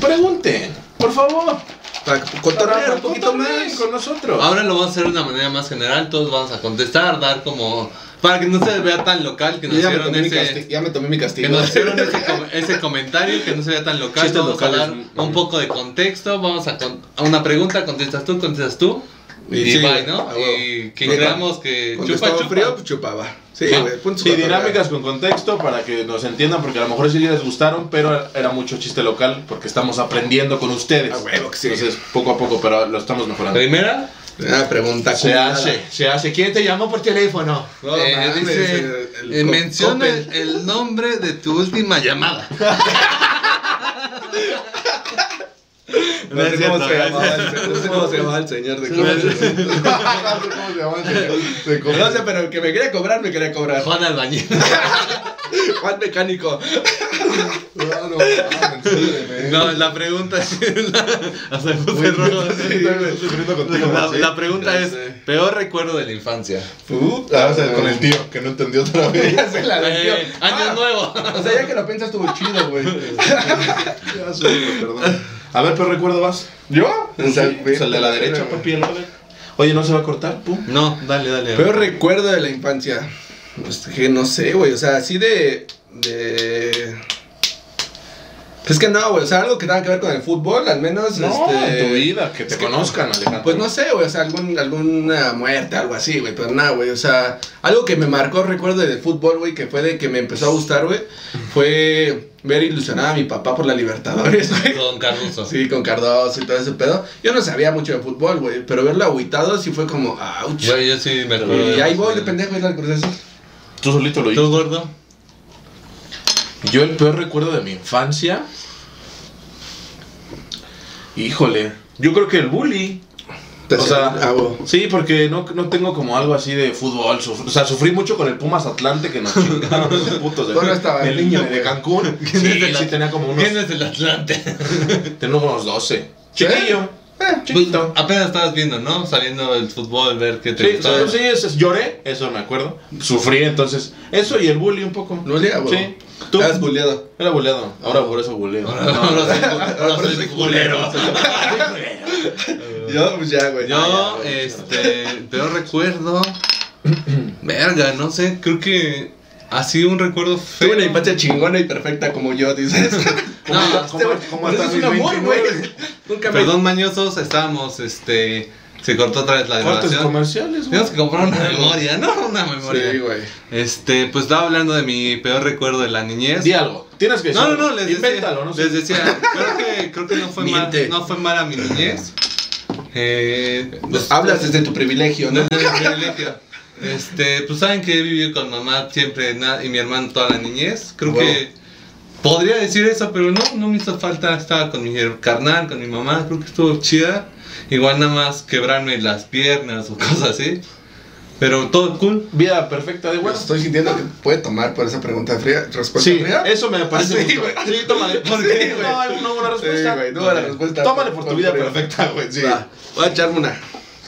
pregunten, por favor. Para cotorrear un poquito más. con nosotros. Ahora lo vamos a hacer de una manera más general. Todos vamos a contestar, dar como. Para que no se vea tan local, que nos ya me, hicieron mi ese. ya me tomé mi Que castigo. nos hicieron ese, *laughs* com- ese comentario, que no se vea tan local. Chistes vamos locales, a dar un poco de contexto. Vamos a, con- a una pregunta, contestas tú, contestas tú. Y, sí, bye, ¿no? a huevo. Y quien Sí, creamos que Cuando chupa, chupa. frío, pues chupaba. Sí, Ah. Sí, dinámicas con contexto para que nos entiendan, porque a lo mejor sí les gustaron, pero era mucho chiste local, porque estamos aprendiendo con ustedes. A huevo que sí. Entonces, poco a poco, pero lo estamos mejorando. Primera, Una pregunta. Se hace, se hace. ¿Quién te llamó por teléfono? No, eh, mames, dice, el- el eh, co- menciona el nombre de tu última llamada. No sé cómo se llamaba el no sé cómo se llamaba el señor de. ¿Cómo se? Se. No sé, pero el que me quería cobrar, me quería cobrar. Juan Albañil. *laughs* *laughs* Juan Mecánico. No, no, No, la pregunta es. Hasta me puse rojo. Sufriendo contigo, La, sí. la pregunta es: peor recuerdo de la infancia. Ah, o sea, con el tío, que no entendió otra vez. *laughs* Ya se la vendió. Eh, año Ah, nuevo. O sea, ya que lo piensas, estuvo chido, güey. *laughs* Ya sé, perdón. A ver, pero recuerdo vas. ¿Yo? O sea, el de la derecha, papi, el. Oye, ¿no se va a cortar? Pum. No, dale, dale. Peor recuerdo de la infancia. Pues que no sé, güey. O sea, así de. de. Pues que no, güey. O sea, algo que tenga que ver con el fútbol, al menos. No, este, en tu vida, que te que- conozcan, Alejandro. Pues no sé, güey, o sea, algún, alguna muerte, algo así, güey, pero nada, güey, o sea, algo que me marcó, recuerdo del fútbol, güey, que fue de que me empezó a gustar, güey, fue ver ilusionada a mi papá por la Libertadores, güey. *laughs* Con Cardoso. Sí, con Cardoso y todo ese pedo. Yo no sabía mucho de fútbol, güey, pero verlo agüitado sí fue como, ouch. Yo, yo sí me acuerdo. Y ahí voy de pendejo y la cruz. Tú solito lo ¿Tú, dices. gordo? Yo el peor recuerdo de mi infancia. Híjole. Yo creo que el bully. O sea, sí, porque no, no tengo como algo así de fútbol. suf- o sea, sufrí mucho con el Pumas Atlante que nos *laughs* chingaron esos putos de, Tú no estabas el niño, niño de. Cancún. *laughs* ¿Quién Sí, de sí, tenía como unos, ¿Quién es el Atlante? *laughs* tenía unos 12. Chiquillo. Eh, chiquito. Pues, apenas estabas viendo, ¿no? Saliendo del fútbol, ver qué te Sí, gustaba. sí, sí, eso es- lloré, eso me acuerdo. Sufrí entonces. Eso y el bully un poco. ¿No olía, güey? Sí. ¿Tú? Bulleado. Era buleado. Ahora por eso buleo. Ahora, ahora soy, culero. *laughs* Yo, pues ya, güey. Yo, Ah, este, peor recuerdo. *clears throat* Verga, no sé, creo que así un recuerdo feo. Tuve una infancia chingona y perfecta como yo, dices. ¿Cómo, *laughs* No, Por eso hasta es un amor, güey. 29? Nunca me... Perdón, mañosos, estábamos, este, se cortó otra vez la Cortes grabación. comerciales, güey. Tenemos que comprar una memoria, ¿no? Una memoria. Sí, güey. Este, pues estaba hablando de mi peor recuerdo de la niñez. Di algo. Tienes que No, no, decirlo. no, les Invéntalo, decía, no sé. les decía, creo que, creo que no fue mal, no fue mala mi niñez. Eh, pues, Hablas desde tu privilegio, ¿no? desde el privilegio. Este, pues saben que he vivido con mamá siempre y mi hermano toda la niñez. Creo Huevo. que podría decir eso, pero no, no me hizo falta. Estaba con mi carnal, con mi mamá, creo que estuvo chida. Igual nada más quebrarme las piernas o *laughs* cosas así. Pero todo cool. Vida perfecta de bueno. estoy sintiendo que puede tomar por esa pregunta fría. ¿Respuesta Sí, fría? eso me parece Ah, sí, güey. Sí, tómale. ¿Por *laughs* Sí, qué? No, hay una respuesta. Sí, güey, no buena respuesta. Tómale por tu vida fría. perfecta, güey. Sí. Va, voy a echarme una.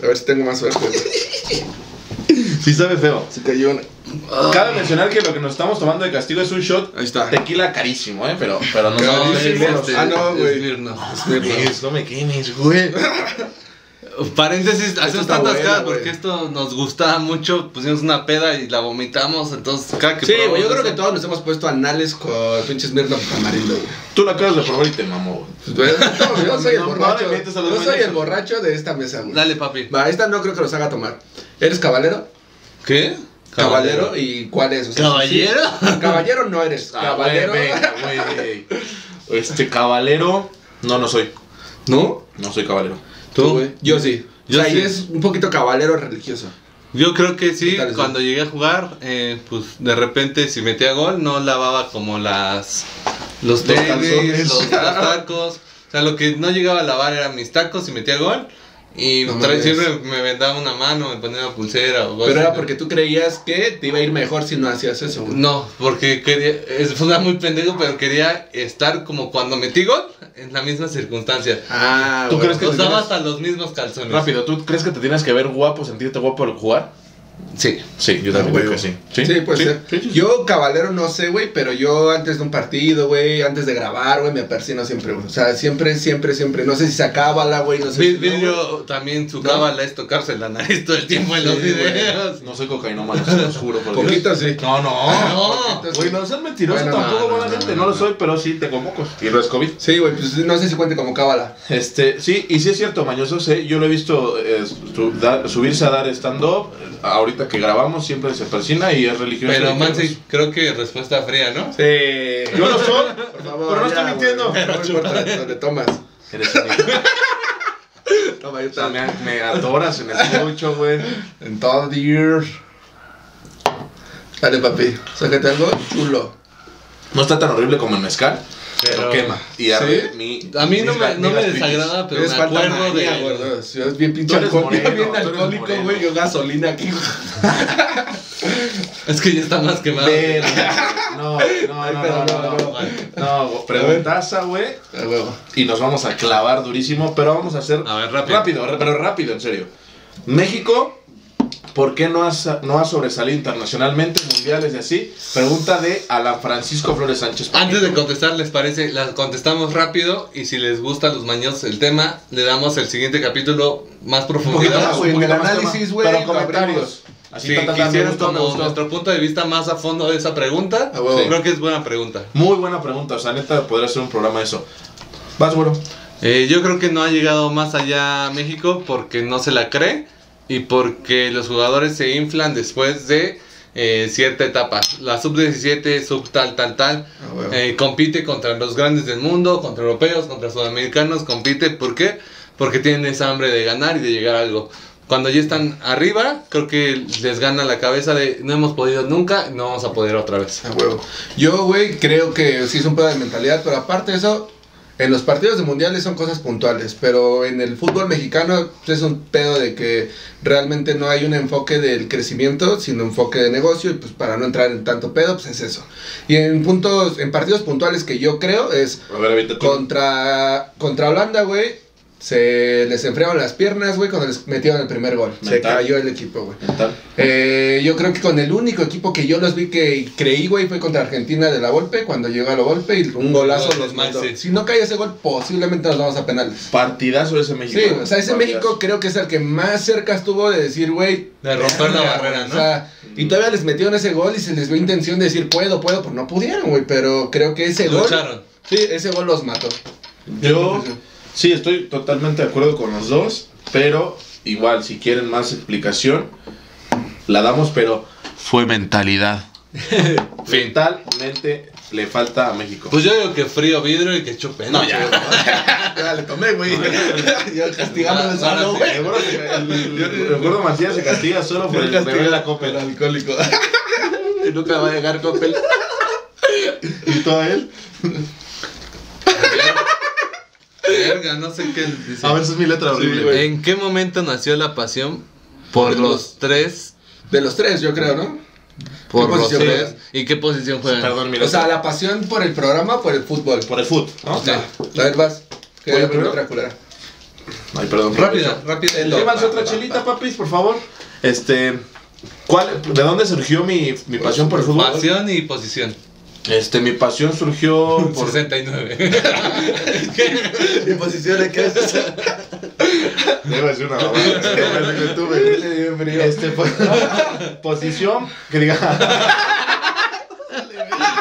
A ver si tengo más suerte. *laughs* Sí sabe feo. Se cayó una. Cabe mencionar que lo que nos estamos tomando de castigo es un shot Ahí está. tequila carísimo, ¿eh? Pero, pero no, No, no, es es este- Ah, no, güey. Smirnoff. Smirnoff. No me quemes, güey. Paréntesis, hacemos tantas caras porque esto nos gustaba mucho. Pusimos una peda y la vomitamos. Entonces, cada que Sí, güey, yo probamos creo que todos nos hemos puesto anales con pinches Mirna Tamarindo, güey. Tú lo acabas de probar y te mamó, güey. No, Yo soy el No, borracho. los Yo soy el borracho de esta mesa, güey. Dale, papi. Va, esta no creo que los haga tomar. ¿Eres caballero? ¿Qué? ¿Caballero? ¿Y cuál es? O sea, ¿Caballero? sí. Caballero no eres. Ah, Caballero. güey, venga, güey. *laughs* Este caballero. No, no soy. ¿No? No soy caballero. Tú, güey. Yo sí. Yo o sea, sí. y es un poquito caballero religioso. Yo creo que sí, cuando llegué a jugar, eh, pues de repente si metía gol no lavaba como las los Los tenis, los, los tacos. O sea, lo que no llegaba a lavar eran mis tacos y metía gol. Y No tra- mames. siempre me vendaba una mano, me ponía una pulsera o cosas Pero era porque tú creías que te iba a ir mejor si no hacías eso, güey. No, porque quería, es fue muy pendejo, pero quería estar como cuando metí gol, en la misma circunstancia. Ah, ¿Tú güey. crees que te Usaba tienes- hasta los mismos calzones. Rápido, ¿tú crees que te tienes que ver guapo, sentirte guapo al jugar? Sí. Sí, yo Ah, también creo que sí. Sí, puede ser. sí, sí. Yo, caballero, no sé, güey, pero yo antes de un partido, güey, antes de grabar, güey, me persino siempre, güey. O sea, siempre, siempre, siempre. No sé si se acaba la, güey, no sé Vi- si. vi no, también su ¿No? cábala es tocarse la nariz todo el tiempo en los Sí, videos. No soy cocainómano, se los juro. por Dios. Poquito sí. No, no. No. Poquito, Güey, sí. no seas mentiroso Bueno, tampoco, no, buena no, gente. no, No, no. lo soy, pero sí tengo mocos. Y no es COVID. Sí, güey, pues no sé si cuente como cábala. Este, sí, y sí es cierto, Mañoso, sé, yo lo he visto eh, subirse a dar stand-up. Ahorita que grabamos siempre se persina y es religioso. Pero Mansi, creo que respuesta fría, ¿no? Sí. Yo lo soy, Por favor, pero no ya, estoy mintiendo. No importa, donde tomas. Eres un hijo. Toma, ahí O sea, está. me, me atoras en el mucho, güey. En todo the year. Dale, papi. Sácate algo chulo. No está tan horrible como el mezcal, pero, Pero- quema. Y arde mi. A mí no me, no me desagrada, pero Es me acuerdo de... Si es bien pinche alcohólico, bien alcohólico, güey. Yo gasolina aquí. Es que ya está más quemado. No, no, no, no, no, no. No, preguntaza, güey. Y nos vamos a clavar durísimo, pero vamos a hacer A ver, rápido. rápido, pero rápido, en serio. México, ¿por qué no ha, no ha sobresalido internacionalmente, mundiales y así? Pregunta de Alan Francisco Flores Sánchez. Antes de contestar, ¿les parece? Las contestamos rápido y si les gusta a los maños el tema, le damos el siguiente capítulo más más, güey, en el análisis, güey, Pero comentarios. Así Si ta, ta, ta, me quisieran gustó, me como gustó. nuestro punto de vista más a fondo de esa pregunta, A huevo. creo que es buena pregunta. Muy buena pregunta, o sea, neta, podría ser un programa de eso. Vas, bueno. Eh, yo creo que no ha llegado más allá a México porque no se la cree y porque los jugadores se inflan después de eh, cierta etapa. La sub-17, sub tal, tal, tal, A huevo. eh, compite contra los grandes del mundo, contra europeos, contra sudamericanos, compite. ¿Por qué? Porque tienen esa hambre de ganar y de llegar a algo. Cuando ya están arriba, creo que les gana la cabeza de no hemos podido nunca, no vamos a poder otra vez. A huevo. Yo, güey, creo que sí es un pedo de mentalidad, pero aparte de eso, en los partidos de mundiales son cosas puntuales, pero en el fútbol mexicano es un pedo de que realmente no hay un enfoque del crecimiento, sino enfoque de negocio, y pues para no entrar en tanto pedo, pues es eso. Y en puntos, en partidos puntuales que yo creo es A ver, contra, contra Holanda, güey. Se les enfriaron las piernas, güey, cuando les metieron el primer gol. Se cayó el equipo, güey. Eh, yo creo que con el único equipo que yo los vi que creí, güey, fue contra Argentina de la golpe, cuando llegó a la golpe y un golazo Gol los. Maxi. Si no cae ese gol, posiblemente nos vamos a penales. Partidazo ese México. Sí, o sea, ese Partidazo. México creo que es el que más cerca estuvo de decir, güey. De romper la barrera, ¿no? O sea, y todavía les metieron ese gol y se les vio intención de decir, puedo, puedo, pues no pudieron, güey, pero creo que ese gol. Lucharon. Sí, ese gol los mató. Yo sí estoy totalmente de acuerdo con los dos, pero igual si quieren más explicación la damos, pero fue mentalidad. *laughs* Mentalmente le falta a México. Pues yo digo que frío vidrio y que chupen. No, ya. *laughs* Ya *laughs* le tomé, güey. Van a solo, güey. Gordo Macías se castiga solo por el bebé de la copa. El alcohólico. y nunca va a llegar Coppel. Y todo él. Verga, no sé qué dice. A ver, esa es mi letra horrible. güey. ¿En qué momento nació la pasión por los tres? De los tres, yo creo, ¿no? Por los posición tres. juegas? ¿Y qué posición juegan? Perdón, mi O sea, la pasión por el programa, por el fútbol. Por el foot, ¿no? Sí. A ver, vas. Que ¿Voy la primero? primera culera. Ay, perdón. Rápida, rápida. Llévanse otra chelita, papis, por favor. Este. ¿cuál, ¿De dónde surgió mi, mi pasión por el fútbol? Pasión y posición. Este, mi pasión surgió *laughs* por. 69. ¿Y *laughs* posición qué es? Debo decir una mamada. Este, pues, *laughs* posición que diga.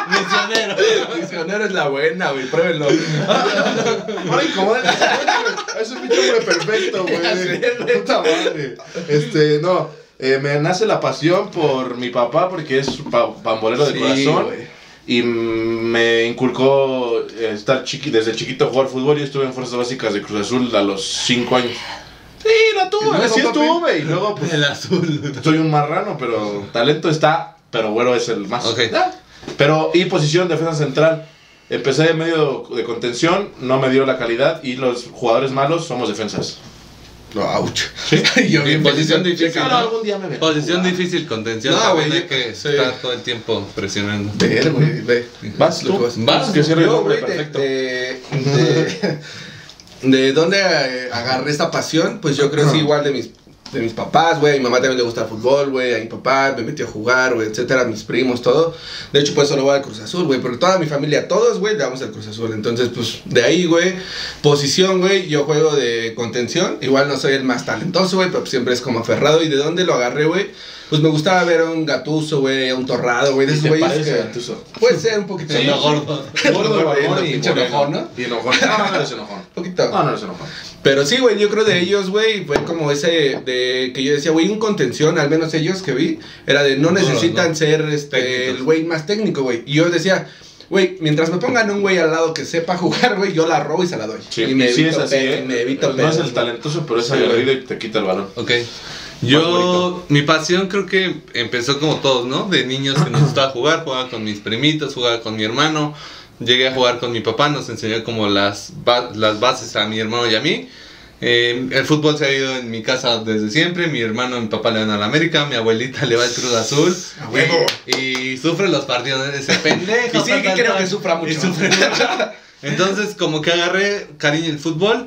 Misionero. Misionero es la buena, güey. Pruébenlo. No le incomoden. Es un pinche hombre perfecto, güey. Puta madre. Este, no. eh, me nace la pasión por mi papá porque es pa- pambolero de Sí, corazón. güey. Y me inculcó eh, estar chiqui, desde chiquito jugar fútbol. Yo estuve en fuerzas básicas de Cruz Azul a los 5 años. Sí, Y luego, así papi. estuve. Y luego, pues, El azul. soy un marrano, pero talento está, pero bueno, es el más. Pero, y posición, defensa central. Empecé de medio de contención, no me dio la calidad y los jugadores malos somos defensas. No, ouch. Sí. *laughs* Yo Y bien posición feliz. difícil. No, algún día me Posición jugar. difícil, contención. No, güey, hay que sí. estar todo el tiempo presionando. Ver, güey, ve. Vas tú. Lo que vas- Vas, que cierre el Yo, nombre, güey, de, perfecto. de, de, *laughs* de dónde eh, agarré esta pasión, pues yo creo que sí, igual de mis, de mis papás, güey. A mi mamá también le gusta el fútbol, güey. A mi papá me metió a jugar, güey, etcétera. Mis primos, todo. De hecho, pues solo voy al Cruz Azul, güey. Porque toda mi familia, todos, güey, le damos al Cruz Azul. Entonces, pues de ahí, güey. Posición, güey. Yo juego de contención. Igual no soy el más talentoso, güey, pero siempre es como aferrado. ¿Y de dónde lo agarré, güey? Pues me gustaba ver a un gatuso, güey, a un torrado, güey. De ¿Y esos güeyes que-? Puede ser un poquito. *laughs* Sí, gordo. Gordo, enojón. *laughs* Un *laughs* poquito. No, no eres enojón. Pero sí, güey, yo creo de ellos, güey, fue como ese de que yo decía, güey, un contención, al menos ellos que vi, era de no necesitan ¿no? ser este Técnicos. el güey más técnico, güey. Y yo decía, güey, mientras me pongan un güey al lado que sepa *laughs* jugar, güey, yo la robo y se la doy. Sí, y me sí es evito así, pe- ¿eh? me evito No es el güey. talentoso, pero es Sí, y te quita el balón. Ok. Yo, mi pasión creo que empezó como todos, ¿no? De niños que nos gustaba jugar, jugaba con mis primitos, jugaba con mi hermano, llegué a jugar con mi papá, nos enseñó como las, ba- las bases a mi hermano y a mí. Eh, el fútbol se ha ido en mi casa desde siempre, mi hermano y mi papá le van a la América, mi abuelita le va al Cruz Azul. A huevo. Y, y sufre los partidos de ese pendejo. Y sí, que creo que sufra mucho. Y sufre mucho. Entonces, como que agarré cariño al fútbol.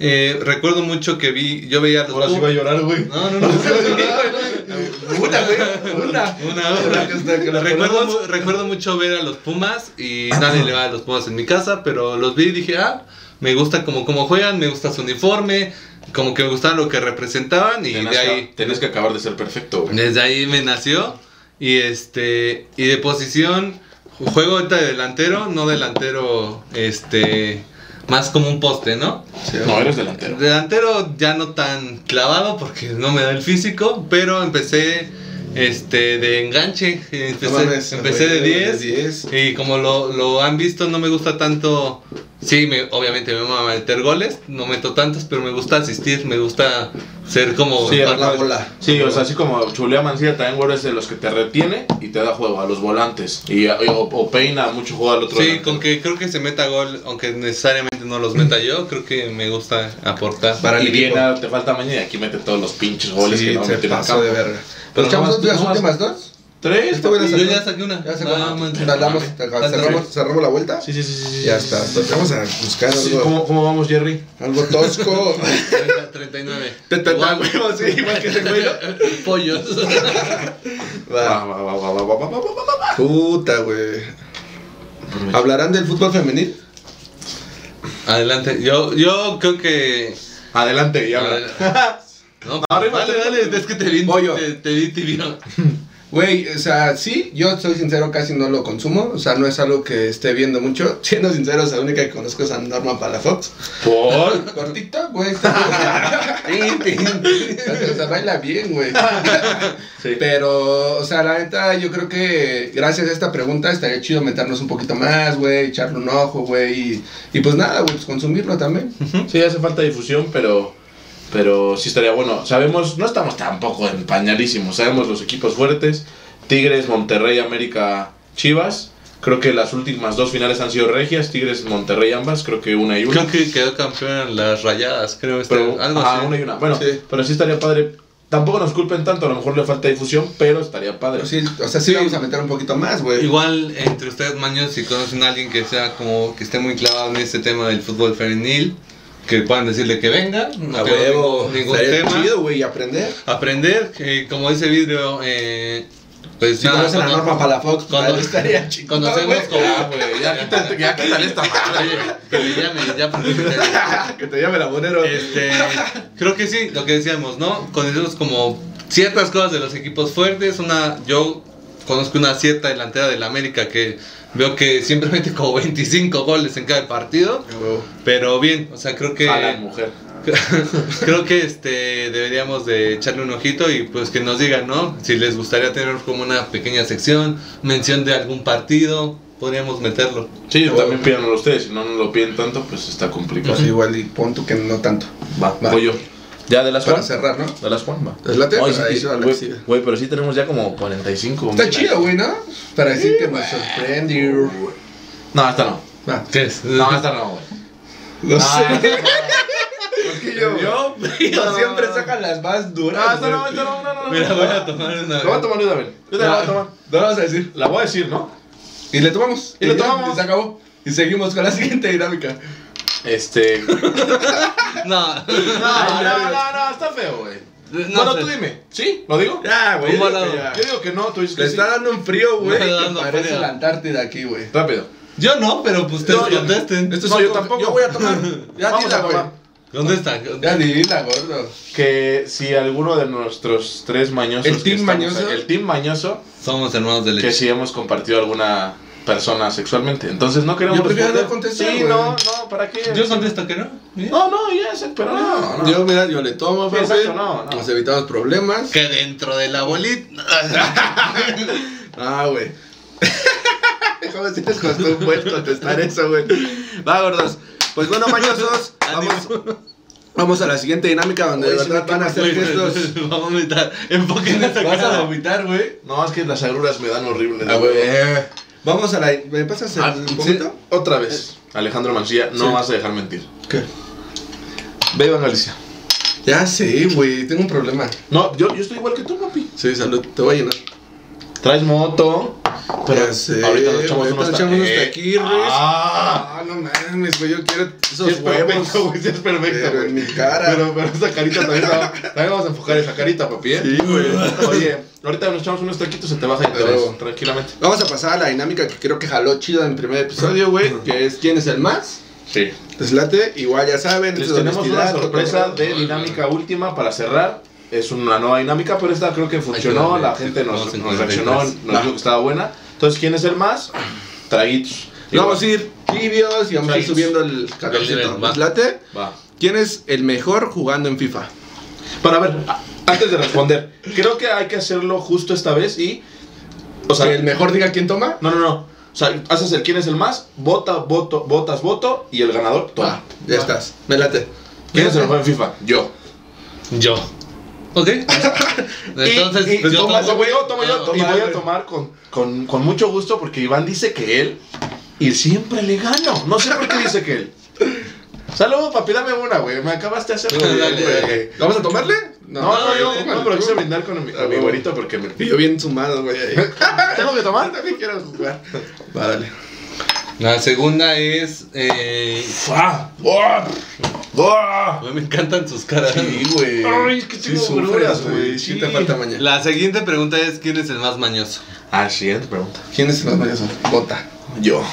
Eh, recuerdo mucho que vi, yo veía los Ahora sí va a llorar, güey. no, no, no. Una, güey, una. Una, Una que está- que recuerdo, recuerdo mucho ver a los Pumas y nadie le va a los Pumas en mi casa, pero los vi y dije, ah, me gusta como cómo juegan, me gusta su uniforme, como que me gustaba lo que representaban y Tienes de que- ahí, Tienes que acabar de ser perfecto, güey. desde ahí me nació y este, y de posición, juego ahorita de delantero, no delantero, este, más como un poste, ¿no? No, eres delantero. Delantero ya no tan clavado porque no me da el físico, pero empecé este de enganche, empecé, No mames, empecé de 10 10. y como lo, lo han visto no me gusta tanto, sí, me, obviamente me mama meter goles, no meto tantos, pero me gusta asistir, me gusta ser como... Sí, la bola. Sí, o sea, así como Chulea Mancilla también, güey, es de los que te retiene y te da juego a los volantes. Y, o, o peina mucho juego al otro Sí, delantero. con que creo que se meta gol, aunque necesariamente no los meta yo, creo que me gusta aportar. Para el y. Viena te falta mañana y aquí mete todos los pinches goles Sí, que no se pasó de verga. Pero ¿Los chavos las últimas dos? Tres, Yo ya saqué una. Ya cerramos, cerramos, cerramos la vuelta. Sí, sí, sí. sí ya está. Vamos a buscar algo. ¿cómo, ¿Cómo vamos, Jerry? Algo tosco. *laughs* 39. Te huevos, igual que ese güey. *laughs* Pollos. *laughs* Va, va, va, va, va, va, va, va, Puta, güey. ¿Hablarán del fútbol femenil? Adelante. Yo, yo creo que. Adelante, ya. No, dale, dale, es que te vi, te, te vi tibio. *laughs* Güey, o sea, sí, yo soy sincero, casi no lo consumo. O sea, no es algo que esté viendo mucho. *laughs* Siendo sincero, la única que conozco es a Norma Palafox. Por. *laughs* Cortita, güey. o sea, baila bien, güey. Sí. Pero, o sea, la neta, yo creo que gracias a esta pregunta estaría chido meternos un poquito más, güey, echarle un ojo, güey. Y, y pues nada, güey, pues consumirlo también. Sí, hace falta difusión, pero. Pero sí estaría bueno. Sabemos, no estamos tampoco en pañalísimos. Sabemos los equipos fuertes: Tigres, Monterrey, América, Chivas. Creo que las últimas dos finales han sido regias: Tigres, Monterrey, ambas. Creo que una y una. Creo que quedó campeón en las rayadas, creo. Este, Pero, algo ajá, así. una y una. Bueno, Sí. pero sí estaría padre. Tampoco nos culpen tanto, a lo mejor le falta difusión, pero estaría padre. Sí, o sea, sí, vamos a meter un poquito más, güey. Igual entre ustedes, maños, si conocen a alguien que sea como que esté muy clavado en este tema del fútbol femenil, que puedan decirle que venga, no A huevo. ningún, Estaría tema. chido, güey, y aprender. Aprender, como dice vidrio, eh, pues Si nada, conocen a cono- Norma Palafox, pues, cono- estaría *laughs* chido. conocemos como Ya, güey, ya quítate, ya quítale esta madre, *laughs* que le llame ya porque *laughs* que te llame el abonero. Este, creo que sí, lo que decíamos, ¿no? Conocemos como ciertas cosas de los equipos fuertes. Una, yo conozco una cierta delantera del América que veo que siempre *laughs* mete como 25 goles en cada partido. A huevo. Pero bien, o sea, creo que Jalan, mujer. *laughs* creo que este deberíamos de echarle un ojito y pues que nos digan, ¿no? Si les gustaría tener como una pequeña sección, mención de algún partido, podríamos meterlo. Sí, también pídanlo ustedes. Si no nos lo piden tanto, pues está complicado. Pues igual y pon tú que no tanto. Va, Va. pollo. Ya de las Para Juan. cerrar, ¿no? De las Juan, va. ¿Les late? Oye, Para sí, la güey, güey, pero sí tenemos ya como 45. Está mil. chido, güey, ¿no? Para decir que nos sorprendió. No, esta no. Va. ¿Qué es? No, esta no, güey. No No, sé. Porque yo, Yo- yo no, siempre no, no. sacan las más duras. No, esta no, esta no, no, no, no. Mira, voy a tomar una. La voy a tomar yo también. Yo te la voy a tomar. No lo vas a decir. La voy a decir, ¿no? Y le tomamos. Y le tomamos. y se acabó. Y seguimos con la siguiente dinámica. Este. *laughs* No, No. no, no, no, está feo, güey. No bueno, sé. tú dime. ¿Sí? ¿Lo digo? Ya, güey. ¿Cómo digo la- que. Yo digo que no, tú dices que Le sí. está dando un frío, güey. Me está Que dando parece frío. la Antártida aquí, güey. Rápido. Yo no, pero pues ustedes No, yo- contesten. Esto No, yo tampoco. Yo voy a tomar. *laughs* Ya Vamos dila, a güey. Contesta. Ya dila, gordo. Que si alguno de nuestros tres mañosos. ¿El que team estamos mañoso? El team mañoso. Somos hermanos de Que leche. si hemos compartido alguna persona sexualmente. Entonces no queremos. Yo prefiero responder. no contestar, Sí, güey. no, no, ¿para qué? Yo contesto que no. No, no, ya sé, pero no. no. Yo, mira, yo le tomo, Sí, exacto, no, no. Nos evitamos problemas. Que dentro de la bolita. *laughs* Ah, güey. *laughs* ¿Cómo si les costó un buen contestar eso, güey? Va, gordos. Pues bueno, mañosos, *laughs* vamos, vamos a la siguiente dinámica donde de Uy, verdad van a hacer gestos. Vamos a vomitar. Enfoquen esta Vas a vomitar, güey. No, es que las agruras me dan horrible. Ah, güey. Vamos a la. ¿Me pasas el Ah, un sí, poquito? Otra vez. Alejandro Mancilla, no Sí. vas a dejar mentir. ¿Qué? Ve Iván Galicia. Ya sé, güey. Tengo un problema. No, yo, yo estoy igual que tú, papi. Sí, salud. Te voy a llenar. Traes moto. Pero sé, ahorita nos echamos unos, unos taquirres. Ah, Ah, no mames, güey. Yo quiero esos es perfecto, *laughs* güey, sí es perfecto, Pero en mi cara. Pero, pero esa carita también, va- también vamos a enfocar esa carita, papi, ¿eh? Sí, güey. Oye, ahorita nos echamos unos taquitos, se te baja el Pero- interés, tranquilamente. Vamos a pasar a la dinámica que creo que jaló chido en el primer episodio, güey. Que es ¿Quién es el más? Sí. Les late, igual ya saben. Les tenemos una sorpresa de dinámica última para cerrar. Es una nueva dinámica, pero esta creo que funcionó. Ayúdame, La gente nos, reaccionó, 43. nos dijo que estaba buena. Entonces, ¿quién es el más? Traguitos. Vamos a ir tibios y vamos a ir subiendo el calorcito. nivel, va. ¿Les late? Va. ¿Quién es el mejor jugando en FIFA? Para ver, antes de responder, creo que hay que hacerlo justo esta vez y. O sea, que el mejor diga quién toma. no, no, no. O sea, haces el quién es el más, vota, voto, votas, voto y el ganador toma. Va, ya estás. Me late. ¿Quién es el mejor en FIFA? Yo. Yo. ¿Ok? *laughs* Entonces, y, y yo tomo- tomo- tomo yo, tomo yo, Ah, y voy a tomar con, con, con mucho gusto porque Iván dice que él y siempre le gano. No sé por qué dice que él. Saludos, papi, dame una, güey. Me acabaste de hacer dale. güey. ¿Vamos a tomarle? No, no, yo, tómale no, pero quise brindar con mi, Ah, güerito porque me... Yo bien sumado, güey. *laughs* ¿Tengo que tomar? *laughs* También quiero jugar. Va, dale. La segunda es. Eh, ¡Ah! ¡Ah! ¡Ah! me encantan sus caras. Sí, güey. Ay, es que Sí sufres, güey. güey, Sí sí. te falta mañana. La siguiente pregunta es: ¿quién es el más mañoso? Ah, siguiente pregunta. ¿Quién es el más mañoso? Bota. Yo.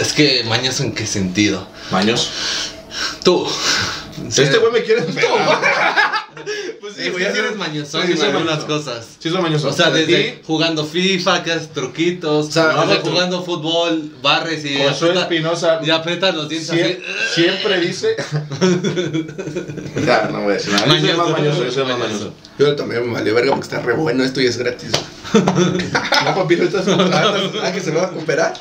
Es que mañoso en qué sentido? Maños. Tú. Este güey me quiere *laughs* Pues sí, sí, güey, ya eres mañoso Sí, soy algunas mañoso. cosas. Sí, soy mañoso. O sea, desde Y jugando FIFA, que haces truquitos, O sea, jugando fútbol, barres y, Josué Espinosa y aprietas los dientes sie- así. *laughs* siempre dice... ya, no voy a decir nada. Yo soy más mañoso, yo soy más Mañoso. mañoso. Yo también me valió verga porque está re bueno esto y es gratis. *laughs* No, papi, ahorita es Ah, que se me va a recuperar.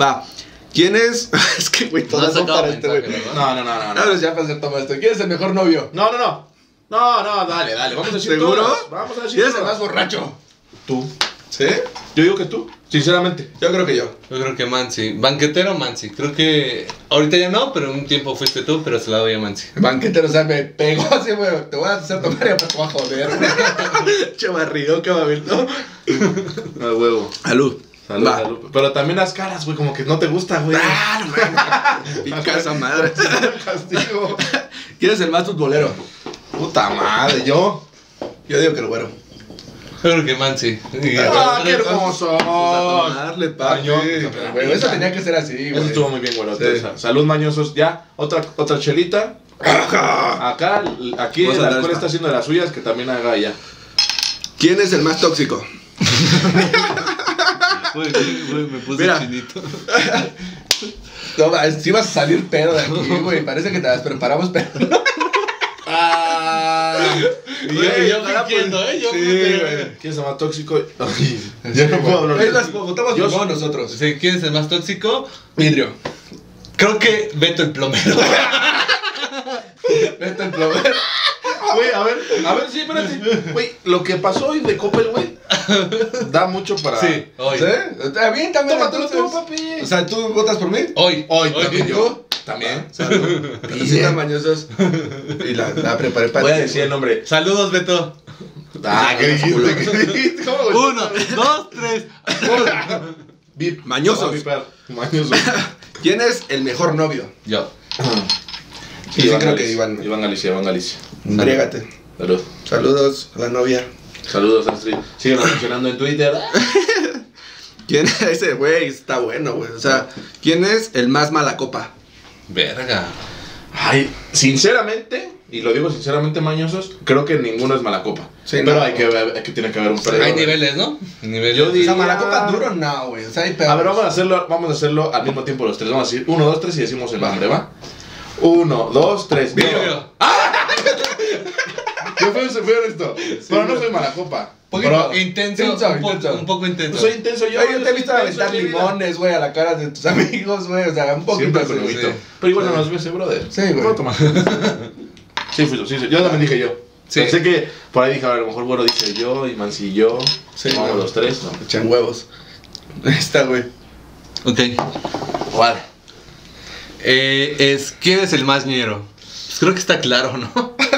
Va. ¿Quién es? es que, güey, No todas has son para este, güey. No, no, no, no. No, No, ya para hacer toma esto. ¿Quién es el mejor novio? no, no. No, no, no dale, dale. Vamos a decir ¿Seguro? todas. Vamos a decir ¿Quién es el todas. más borracho? Tú. ¿Sí? Yo digo que tú, sinceramente. Yo creo que yo. Yo creo que Mansi. Banquetero Mansi. Creo que ahorita ya no, pero un tiempo fuiste tú, pero se la doy a Mansi. *laughs* Banquetero, o sea, me pegó así, güey. Te voy a hacer tomar y después te voy a joder. *laughs* che barrido, qué babito. *laughs* A huevo. Salud. Salud, Va. salud. Pero también las caras, güey, como que no te gusta, güey. Ah, no mames. Pica esa madre. Castigo. ¿Quién es el más futbolero? Puta madre, yo. Yo digo que el güero. Yo creo que Mansi. Ah, qué Pues a hermoso. tomarle, papi. Mañoso. Güey, eso tenía que ser así, Eso güey. estuvo muy bien, güey. Sí. Salud, mañosos. Ya, otra, otra chelita. Acá, aquí el alcohol está haciendo de las suyas, que también haga ya. ¿Quién es el más tóxico? Güey, güey, güey, me puse Mira. chinito. *laughs* No, si vas a salir pedo de aquí, güey. Parece que te las preparamos, pero. Ah, Y yo, y yo fingiendo, ¿eh? Yo Sí, güey. ¿Quién es el más tóxico? Ay, *laughs* ya no puedo hablar. Ahí las votamos Yo soy- nosotros. Sí, ¿Quién es el más tóxico? Vidrio. Creo que Beto el plomero. *laughs* Beto el plover. Güey, a ver, a ver, sí, espérate. Güey, lo que pasó hoy de Coppel, güey, da mucho para. Sí, hoy. ¿Sí? Está bien, también. Tómatelo tú, papi. O sea, ¿tú votas por mí? Hoy. Hoy también yo. También. Sí, están mañosos. Y la, la preparé para Voy a ti, decir el nombre. Saludos, Beto. Ah, ¿qué dijiste? ¿Qué dijiste? ¿Cómo, güey? Uno, dos, tres. Bip. Mañosos. Mañosos. *laughs* ¿Quién es el mejor novio? Yo. Sí, sí, creo que Iván. Iván Galicia, Iván Galicia. Embriágate. Salud. Saludos a la novia. Saludos, Astrid. Síguenos mencionando en Twitter. *laughs* ¿Quién es ese güey? Está bueno, güey. O sea, ¿quién es el más mala copa? Verga. Ay, sinceramente, y lo digo sinceramente, mañosos, creo que ninguno es mala copa. Sí, pero no. hay que ver, hay que tiene que haber un perdedor. Hay niveles, ¿no? Niveles. Yo O diría- sea, mala copa duro no, güey. O sea, hay. A ver, vamos a hacerlo, vamos a hacerlo al mismo tiempo los tres. Vamos a decir uno, dos, tres y decimos el nombre, ¿va? Uno, dos, tres. Fui, fui honesto. pero no soy mala copa. Poquito. Pero Intenso, Intenso, un, poco, intenso. un poco intenso. soy intenso yo. Ay, yo te he visto aventar limones, güey, a la cara de tus *laughs* amigos, güey. O sea, un poquito Siempre con sí. huevito. Pero igual no Sí. nos ves, ¿eh, brother. Sí, güey. ¿Puedo tomar? *laughs* sí, fui yo, sí, sí. Yo también dije yo. Sí. Pensé que por ahí dije, a lo mejor bueno dice yo, y Mansi y yo. Sí, Vamos no. los tres, ¿no? Echan huevos. Ahí está, güey. Ok. ¿Cuál? Eh, es, ¿Quién es el más ñero? Pues creo que está claro, ¿no? *laughs*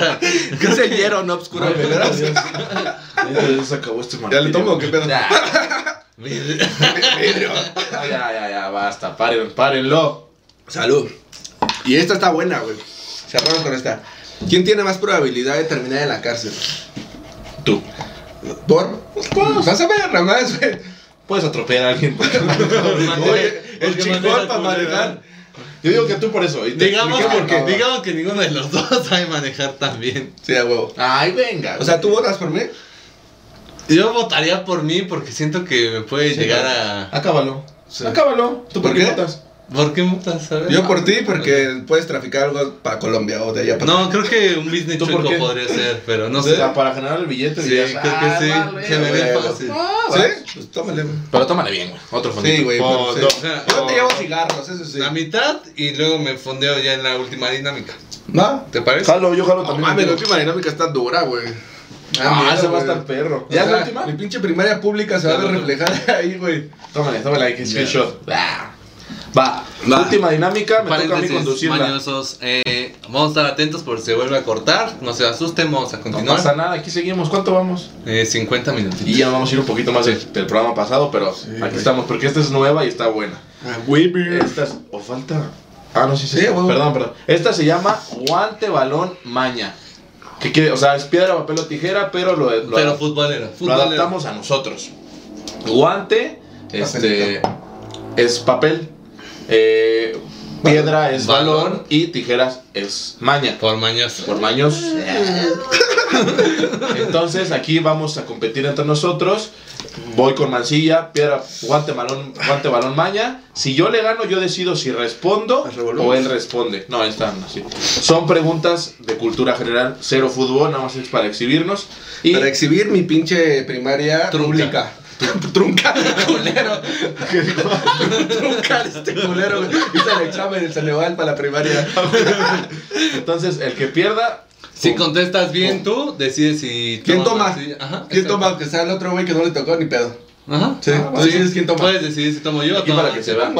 *laughs* ¿Qué hierro no oscuro, Ay? Dios. Ya se acabó este ¿Ya martillo. le tomo o qué pedo? Ya, *laughs* ya, ya, ya, basta. Paren, párenlo. Salud. Y esta está buena, güey. Cerramos con esta. ¿Quién tiene más probabilidad de terminar en la cárcel? Tú. ¿Por? Vas a ver, nada más, güey. Puedes atropellar a alguien. *laughs* Oye, el Porque chingón para manejar. Yo digo que tú por eso. y te digamos, que, qué. digamos que ninguno de los *laughs* dos sabe manejar tan bien. Sí, a huevo. Ay, venga. O sea, ¿tú votas por mí? Yo votaría por mí porque siento que me puede Sí, llegar a... Acábalo. Sí. Acábalo. ¿Tú por ¿Por qué qué? votas? ¿Por qué votas? A ver. Yo por ti, porque puedes traficar algo para Colombia o de allá para No, creo que un business ¿Tú por chueco podría ser, pero no O sé. sea, para generar el billete Sí, dirías, creo que "Ah, sí. vale, Se me ve güey". fácil. Ah, ¿Sí? Pues tómale, güey. Pero tómale bien, güey. Otro fondito. Sí, güey. Fondo. sí. O sea, Yo te llevo cigarros, eso sí. La mitad y luego me fondeo ya en la última dinámica. ¿Va? ¿Te parece? Jalo, yo jalo No también. mames, la última dinámica está dura, güey. Ah, miedo, ese va a estar perro. O ¿Ya es la última? Mi pinche primaria pública se va a reflejada *laughs* ahí, güey. Tómale, tómale ahí, que screenshot. Va. Va. Última dinámica, me toca a mí Paréntesis, conducirla. mañosos. Eh, vamos a estar atentos por si se vuelve a cortar. No se asusten, vamos a No continuar. pasa nada, aquí seguimos. ¿Cuánto vamos? Eh, 50 minutitos. Y ya vamos a ir un poquito más del, del programa pasado, pero aquí güey. estamos, porque esta es nueva y está buena. Ah, güey, Esta es, o falta. Ah, no, sí, sí. Sí, perdón, perdón. Esta se llama guante, balón, maña. Que quiere, o sea, es piedra, papel o tijera, pero lo, lo, Pero futbolera. lo adaptamos a nosotros. Guante, este, es papel. Eh, piedra es Balón. balón y tijeras es maña. Por mañoso. Por maños. *laughs* Entonces aquí vamos a competir entre nosotros. Voy con mancilla, piedra, guante, balón, guante, balón, maña. Si yo le gano, yo decido si respondo o él responde. No, están así. Son preguntas de cultura general, cero fútbol, nada más es para exhibirnos. Y Para exhibir mi pinche primaria Trunca. Trunca, culero. Trunca este culero, güey. Hice el examen del Ceneval para la primaria. entonces el que pierda. Si contestas bien tú, decides si... ¿Quién toma? sí, Ajá, ¿Quién exacto. toma? Que sea el otro güey que no le tocó ni pedo. Ajá. Sí, tú decides quién toma. Puedes decidir si tomo yo o para que se. Va.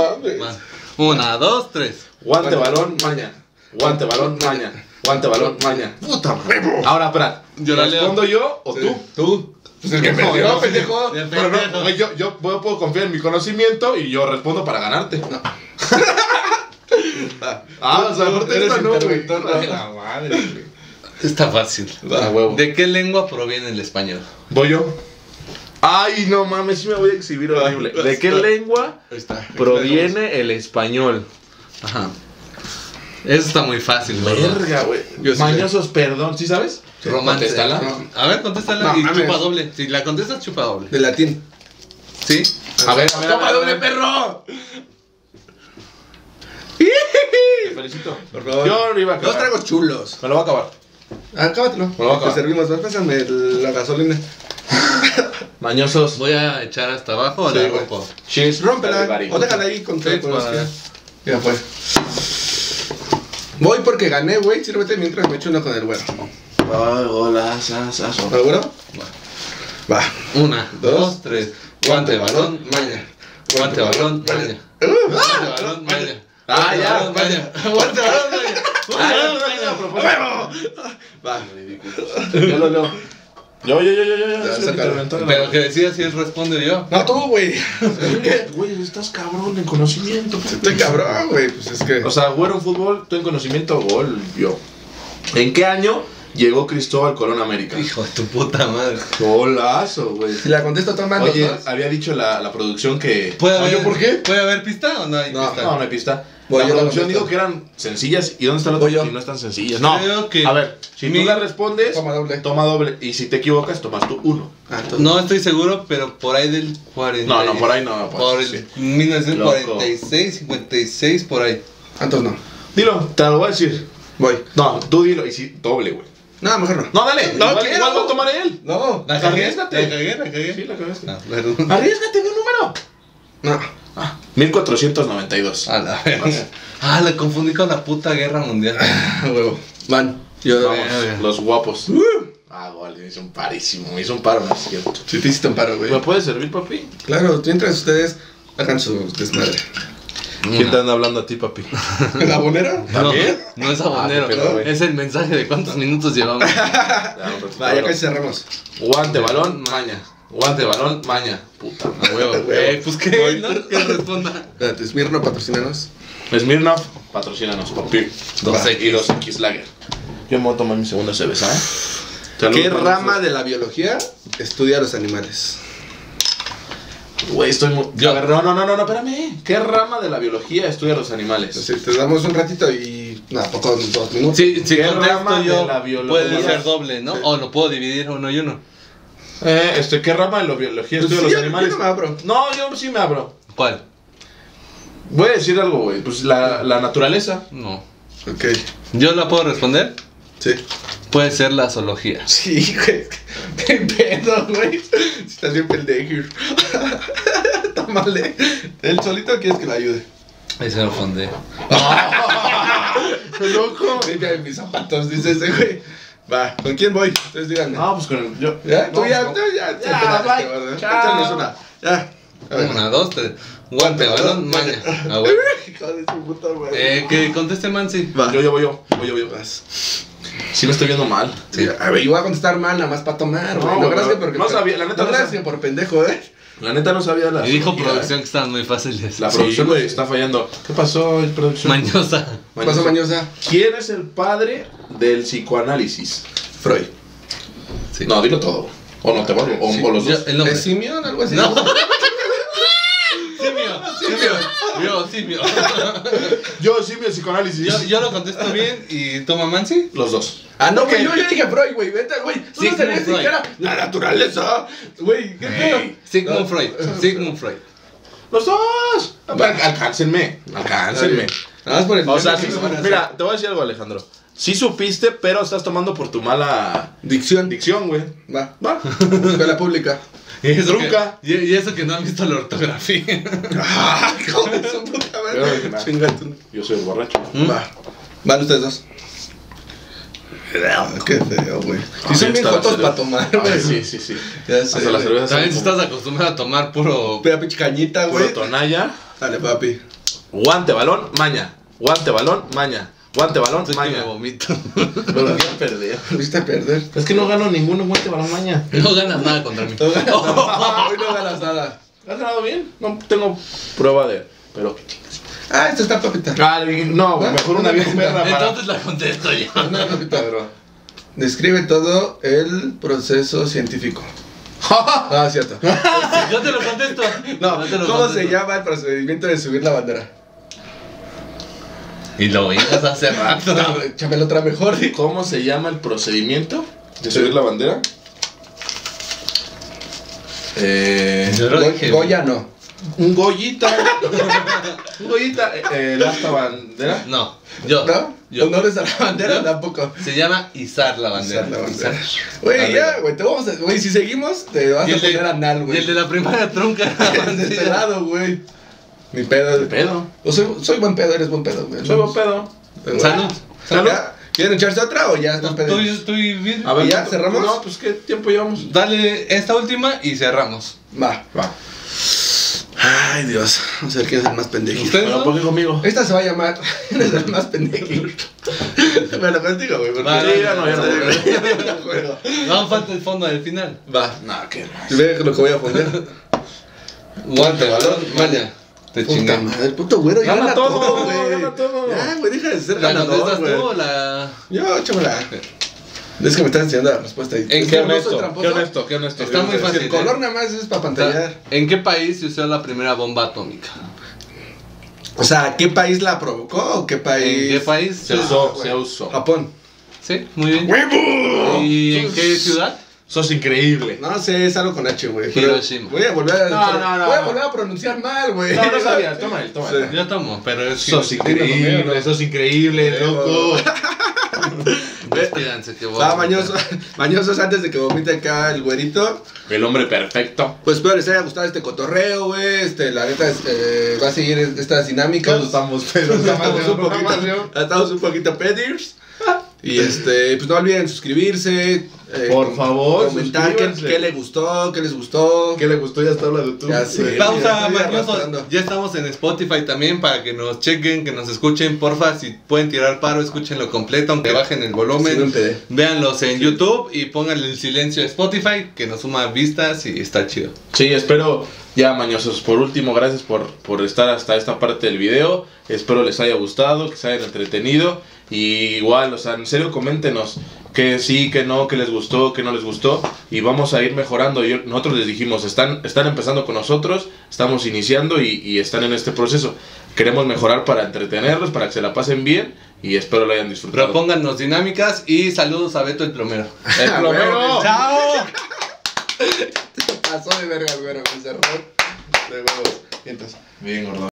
Una, dos, tres. Guante, Bueno. balón, maña. Guante, balón, maña. Guante, balón, maña. Puta madre. Ahora, espera. Yo. ¿Respondo yo o Sí. tú? Tú. Pues el que No, perdió, yo- pendejo. El Pero no, pendejo. güey, yo, yo puedo, puedo confiar en mi conocimiento y yo respondo para ganarte. *laughs* Ah, o sea, aparte Eres esta no, güey. interventor, ¿no? La *laughs* madre, güey. Está fácil. A huevo. ¿De qué lengua proviene el español? ¿Voy yo? Ay, no mames, sí me voy a exhibir horrible. ¿De qué lengua está. proviene el español? Ajá. Eso está muy fácil, ¿verdad? Verga, güey. Mañosos, perdón, ¿sí sabes? Romance. Contéstala. A ver, contéstala No, y mames. chupa doble. Si la contestas, chupa doble. De latín. ¿Sí? A ver, a ver. a ¡Toma ver, doble ver. perro! Te felicito. Por favor. Yo lo iba a Dos acabar. tragos chulos. Me lo voy a acabar. Acábatelo. Me lo voy a Te acabar. servimos. Vas, pásame el- la gasolina. *laughs* Mañosos. Voy a echar hasta abajo o Sí, la güey. rompo. Cheers. Rómpela. everybody. O déjala ahí con. Sí, que- Ya fue. Voy porque gané, güey. Sírvete mientras me echo uno con el güero. Golazazazo. ¿Seguro? Va. Una, Dos. dos, tres. Guante, balón, maña. guante, balón, maña. Guante, balón, maña. Ah, ya. Balón, maña. Guante, balón, maña. Ah, Va. Yo lo leo. Yo, yo, yo, yo, yo. Pero que decía si él responde yo. No, tú, güey. *laughs* Güey, estás cabrón en conocimiento. Estoy cabrón, güey. Pues es que. O sea, güero en fútbol, tú en conocimiento, gol, yo. ¿En qué año llegó Cristóbal Colón a América? Hijo de tu puta madre. Golazo, güey. Si la contesto toma los Oye, había dicho la, la producción que... ¿Puede ¿No, haber, yo por qué? ¿Puede haber pista o no hay No, pista? No, no hay pista. Voy, la yo producción dijo que eran sencillas. ¿Y dónde está la otra? Y no están sencillas. No, Creo que a ver, si mi- tú la respondes, Toma doble. toma doble. Y si te equivocas, tomas tú uno. Ah. No estoy seguro, pero por ahí del 40. No, no, por ahí no. pues, Por el sí. 1946, 56, por ahí. Antes no. Dilo, te lo voy a decir. Voy. No, tú dilo. Y si doble, güey. No, mejor no. No, dale. No igual, quiero. igual va a tomar él. No. La cagué, Arriésgate. la cagué, la cagué. Sí, la cagaste. Ah, perdón. *laughs* Arriesgate de un número. No. Ah, 1492. A la verga. Ah, la confundí con la puta guerra mundial. A *laughs* huevo. Van. Yo. Vamos, los guapos. Uh. Ah, gol, me hizo un parísimo. Me hizo un paro, no es cierto. Sí te hiciste un paro, güey. ¿Me puede servir, papi? Claro, mientras ustedes hagan su desmadre. ¿Quién te anda hablando a ti, papi? ¿La bonera? No, ¿También? no es abonero. Ah, güey. es el mensaje de cuántos minutos llevamos. Va, *laughs* ya bro. casi cerramos. Guante, balón, maña. Guante, balón, maña. Puta huevo. Eh, pues Voy. qué, ¿no? Que responda. Espérate, Smirno, patrocínanos. Smirnoff, patrocínanos, papi. Dos Va, X. Y dos X Lager. Yo me voy a tomar mi segunda cerveza, ¿eh? ¿Qué rama de la biología estudia a los animales? Güey, estoy muy... Yo. A ver, no, no, no, no, no, espérame. ¿Qué rama de la biología estudia los animales? Entonces, te damos un ratito y. No, poco, dos minutos. Sí, si ¿Qué rama yo, de la biología? puede ser doble, ¿no? O lo puedo dividir uno y uno. Eh, este, ¿qué rama de la biología Pues estudia sí, los animales? yo no me abro. No, yo sí me abro. ¿Cuál? Voy a decir algo, güey. Pues la, la naturaleza. No. Ok. ¿Yo la puedo responder? Sí. Puede ser la zoología. Sí, güey. Qué pedo, güey. Si estás bien pendejo. Tómale. ¿Él solito o quieres que lo ayude? Ahí se lo fundé. *laughs* ¡Qué loco! Limpia mis zapatos, dice ese güey. Va, ¿con quién voy? Ustedes díganme. No, pues con el. Yo, ¿Ya? ¿Tú ya? no. ¿Tú ya? Ya, Ya, bye. bye. Chao. Échanos una. Ya. Una, dos, tres. Guante, balón, maña. *laughs* A huevo. Hijo de su puta madre. Eh, que conteste Mansi. Va. Yo, yo, voy yo. Voy yo, voy yo. Vas. Sí me estoy viendo mal. Sí. A ver, yo voy a contestar mal, nada más para tomar, güey. No, No, gracias porque. no sabía, la neta No no gracias sabía. por pendejo, eh. La neta no sabía la. Y dijo zoología, producción ¿eh? que estaban muy fáciles. La Sí, producción güey. está fallando. ¿Qué pasó, producción? Mañosa. ¿Qué pasó, Mañosa? ¿Quién es el padre del psicoanálisis? Freud. Sí. No, dilo todo. O no te vuelvo. O, Sí, o los Yo- dos. el nombre. ¿Es Simeón? Algo así. No. *laughs* Simio, simio. Yo, simio. Yo sí, mi psicoanálisis. Yo, yo lo contesto bien y toma Mansi. Los dos. Ah, no, güey, yo ya dije Freud, güey. Vete, güey. Tú no Sigmund Freud. siquiera la naturaleza. Güey, ¿qué pedo? Sigmund Freud. Sigmund Freud. Los dos. Alcáncenme. Alcáncenme. Nada más por el O sea, sí, mira, te voy a decir algo, Alejandro. Sí supiste, pero estás tomando por tu mala. Dicción. dicción, güey. Va. Va. Escuela pública. Y eso, Trunca. que, y, y eso que no han visto la ortografía. *laughs* Ah, su puta madre. Yo soy el borracho. Va. Van ustedes dos. Qué feo, güey. Y son bien jotos para tomar, güey. sí, sí, sí. Ya sé, Hasta la güey. cerveza. También estás acostumbrado a tomar puro. Pega pinche cañita, como güey. puro tonalla. Dale, papi. Guante, balón, maña. Guante, balón, maña. Guante, balón, Soy que me maña. vomito. *laughs* Pero voy a perder. *laughs* ¿Viste perder? Es que no gano ninguno guante, balón, maña. No ganas nada contra mí. No ganas nada. *laughs* Hoy no ganas nada. ¿Has ganado bien? No tengo prueba de. Pero. Ah, esto está papita. Ah, no, güey, mejor una vieja perra para. Entonces la contesto ya. Una papita, bro. Describe todo el proceso científico. Ah, cierto. Yo te lo contesto. No, Yo te lo ¿cómo contesto. se llama el procedimiento de subir la bandera? Y lo oías hace rato. No, échamelo otra mejor. ¿Cómo se llama el procedimiento de subir la bandera? Eh, Yo lo Go- dije. Goya no. un Goyita. un Goyita. Eh, eh, el asta bandera. No, yo. ¿No? Yo. Honores a la bandera Yo. tampoco. Se llama izar la bandera. Izar la bandera. Izar. Güey, ya, güey, te vamos a. Güey, si seguimos, te vas Y a el, de, poner anal, y güey. el de la primaria trunca. *laughs* de este lado, güey. Mi pedo. ¿Qué pedo? O soy, soy buen pedo, eres buen pedo, güey. Soy buen pedo. Pero, Salud. Salud. ¿Ya? ¿Quieren echarse otra o ya están Estoy, pedidos? estoy bien. A ver, ¿Ya? ¿cuánto- ¿Cerramos? No, pues qué tiempo llevamos. Dale esta última y cerramos. Va. Va. Ay, Dios. Vamos a ver quién es el más pendejito. ¿Ustedes Pero dos? ¿por qué conmigo? Esta se va a llamar. *laughs* ¿Quién es el más pendejito? *laughs* bueno, contigo, güey. porque- Va, Sí, ya no, ya no. *laughs* No falta el fondo del final. Va. No, qué más. Ve lo que voy a poner. Guante, balón, maña. Te madre, el puto güero ya Gana gana todo, todo, güey. gana todo. Ya, güey, deja de ser ¿La ganador, güey. tú o la.? Yo, échamela. Es que me estás enseñando la respuesta ahí. ¿En qué honesto, qué honesto, qué honesto. Está muy fácil. el color nada más es para pantallar. ¿En qué país se usó la primera bomba atómica? O sea, ¿qué país la provocó o qué país? ¿En qué país Se usó, se usó. Japón. Sí, muy bien. ¡Huevo! ¿Y en qué ciudad? Sos increíble. No sé, es algo con H, güey. pero Hiroshima. Voy a volver a, No, no, no. voy a volver a pronunciar mal, güey. No, no sabías, toma él, toma él. Yo tomo, pero es que. Sos increíble, sos increíble, loco. Despídanse, *laughs* que voy a- mañoso, *laughs* mañosos antes de que vomite acá el güerito. El hombre perfecto. Pues espero les haya gustado este cotorreo, güey. Este, la neta, este, va a seguir estas dinámicas. Todos estamos pedos. *laughs* estamos un poquito, estamos un poquito pedirs. Y este, pues no olviden suscribirse. eh, Por favor, comentar qué, qué les gustó, qué les gustó. ¿Qué le gustó? Ya está hablando tú. Ya sé. Pausa, arrastrando. Ya estamos en Spotify también para que nos chequen, que nos escuchen. Porfa, si pueden tirar paro, escúchenlo completo, aunque bajen el volumen. Véanlos en YouTube y pónganle el silencio a Spotify, que nos suma vistas y está chido. Sí, espero, ya mañosos, por último, gracias por, por estar hasta esta parte del video. Espero les haya gustado, que se hayan entretenido. Y igual, o sea, en serio, coméntenos que sí, que no, que les gustó, que no les gustó. Y vamos a ir mejorando. Yo- nosotros les dijimos, están, están empezando con nosotros, estamos iniciando y, y están en este proceso. Queremos mejorar para entretenerlos, para que se la pasen bien. Y espero lo hayan disfrutado. Propónganos dinámicas y saludos a Beto el Plomero. *laughs* ¡El plomero! ¡Chao! *laughs* Pasó de verga, güero, me cerró. De huevos. Entonces. Bien, gordo.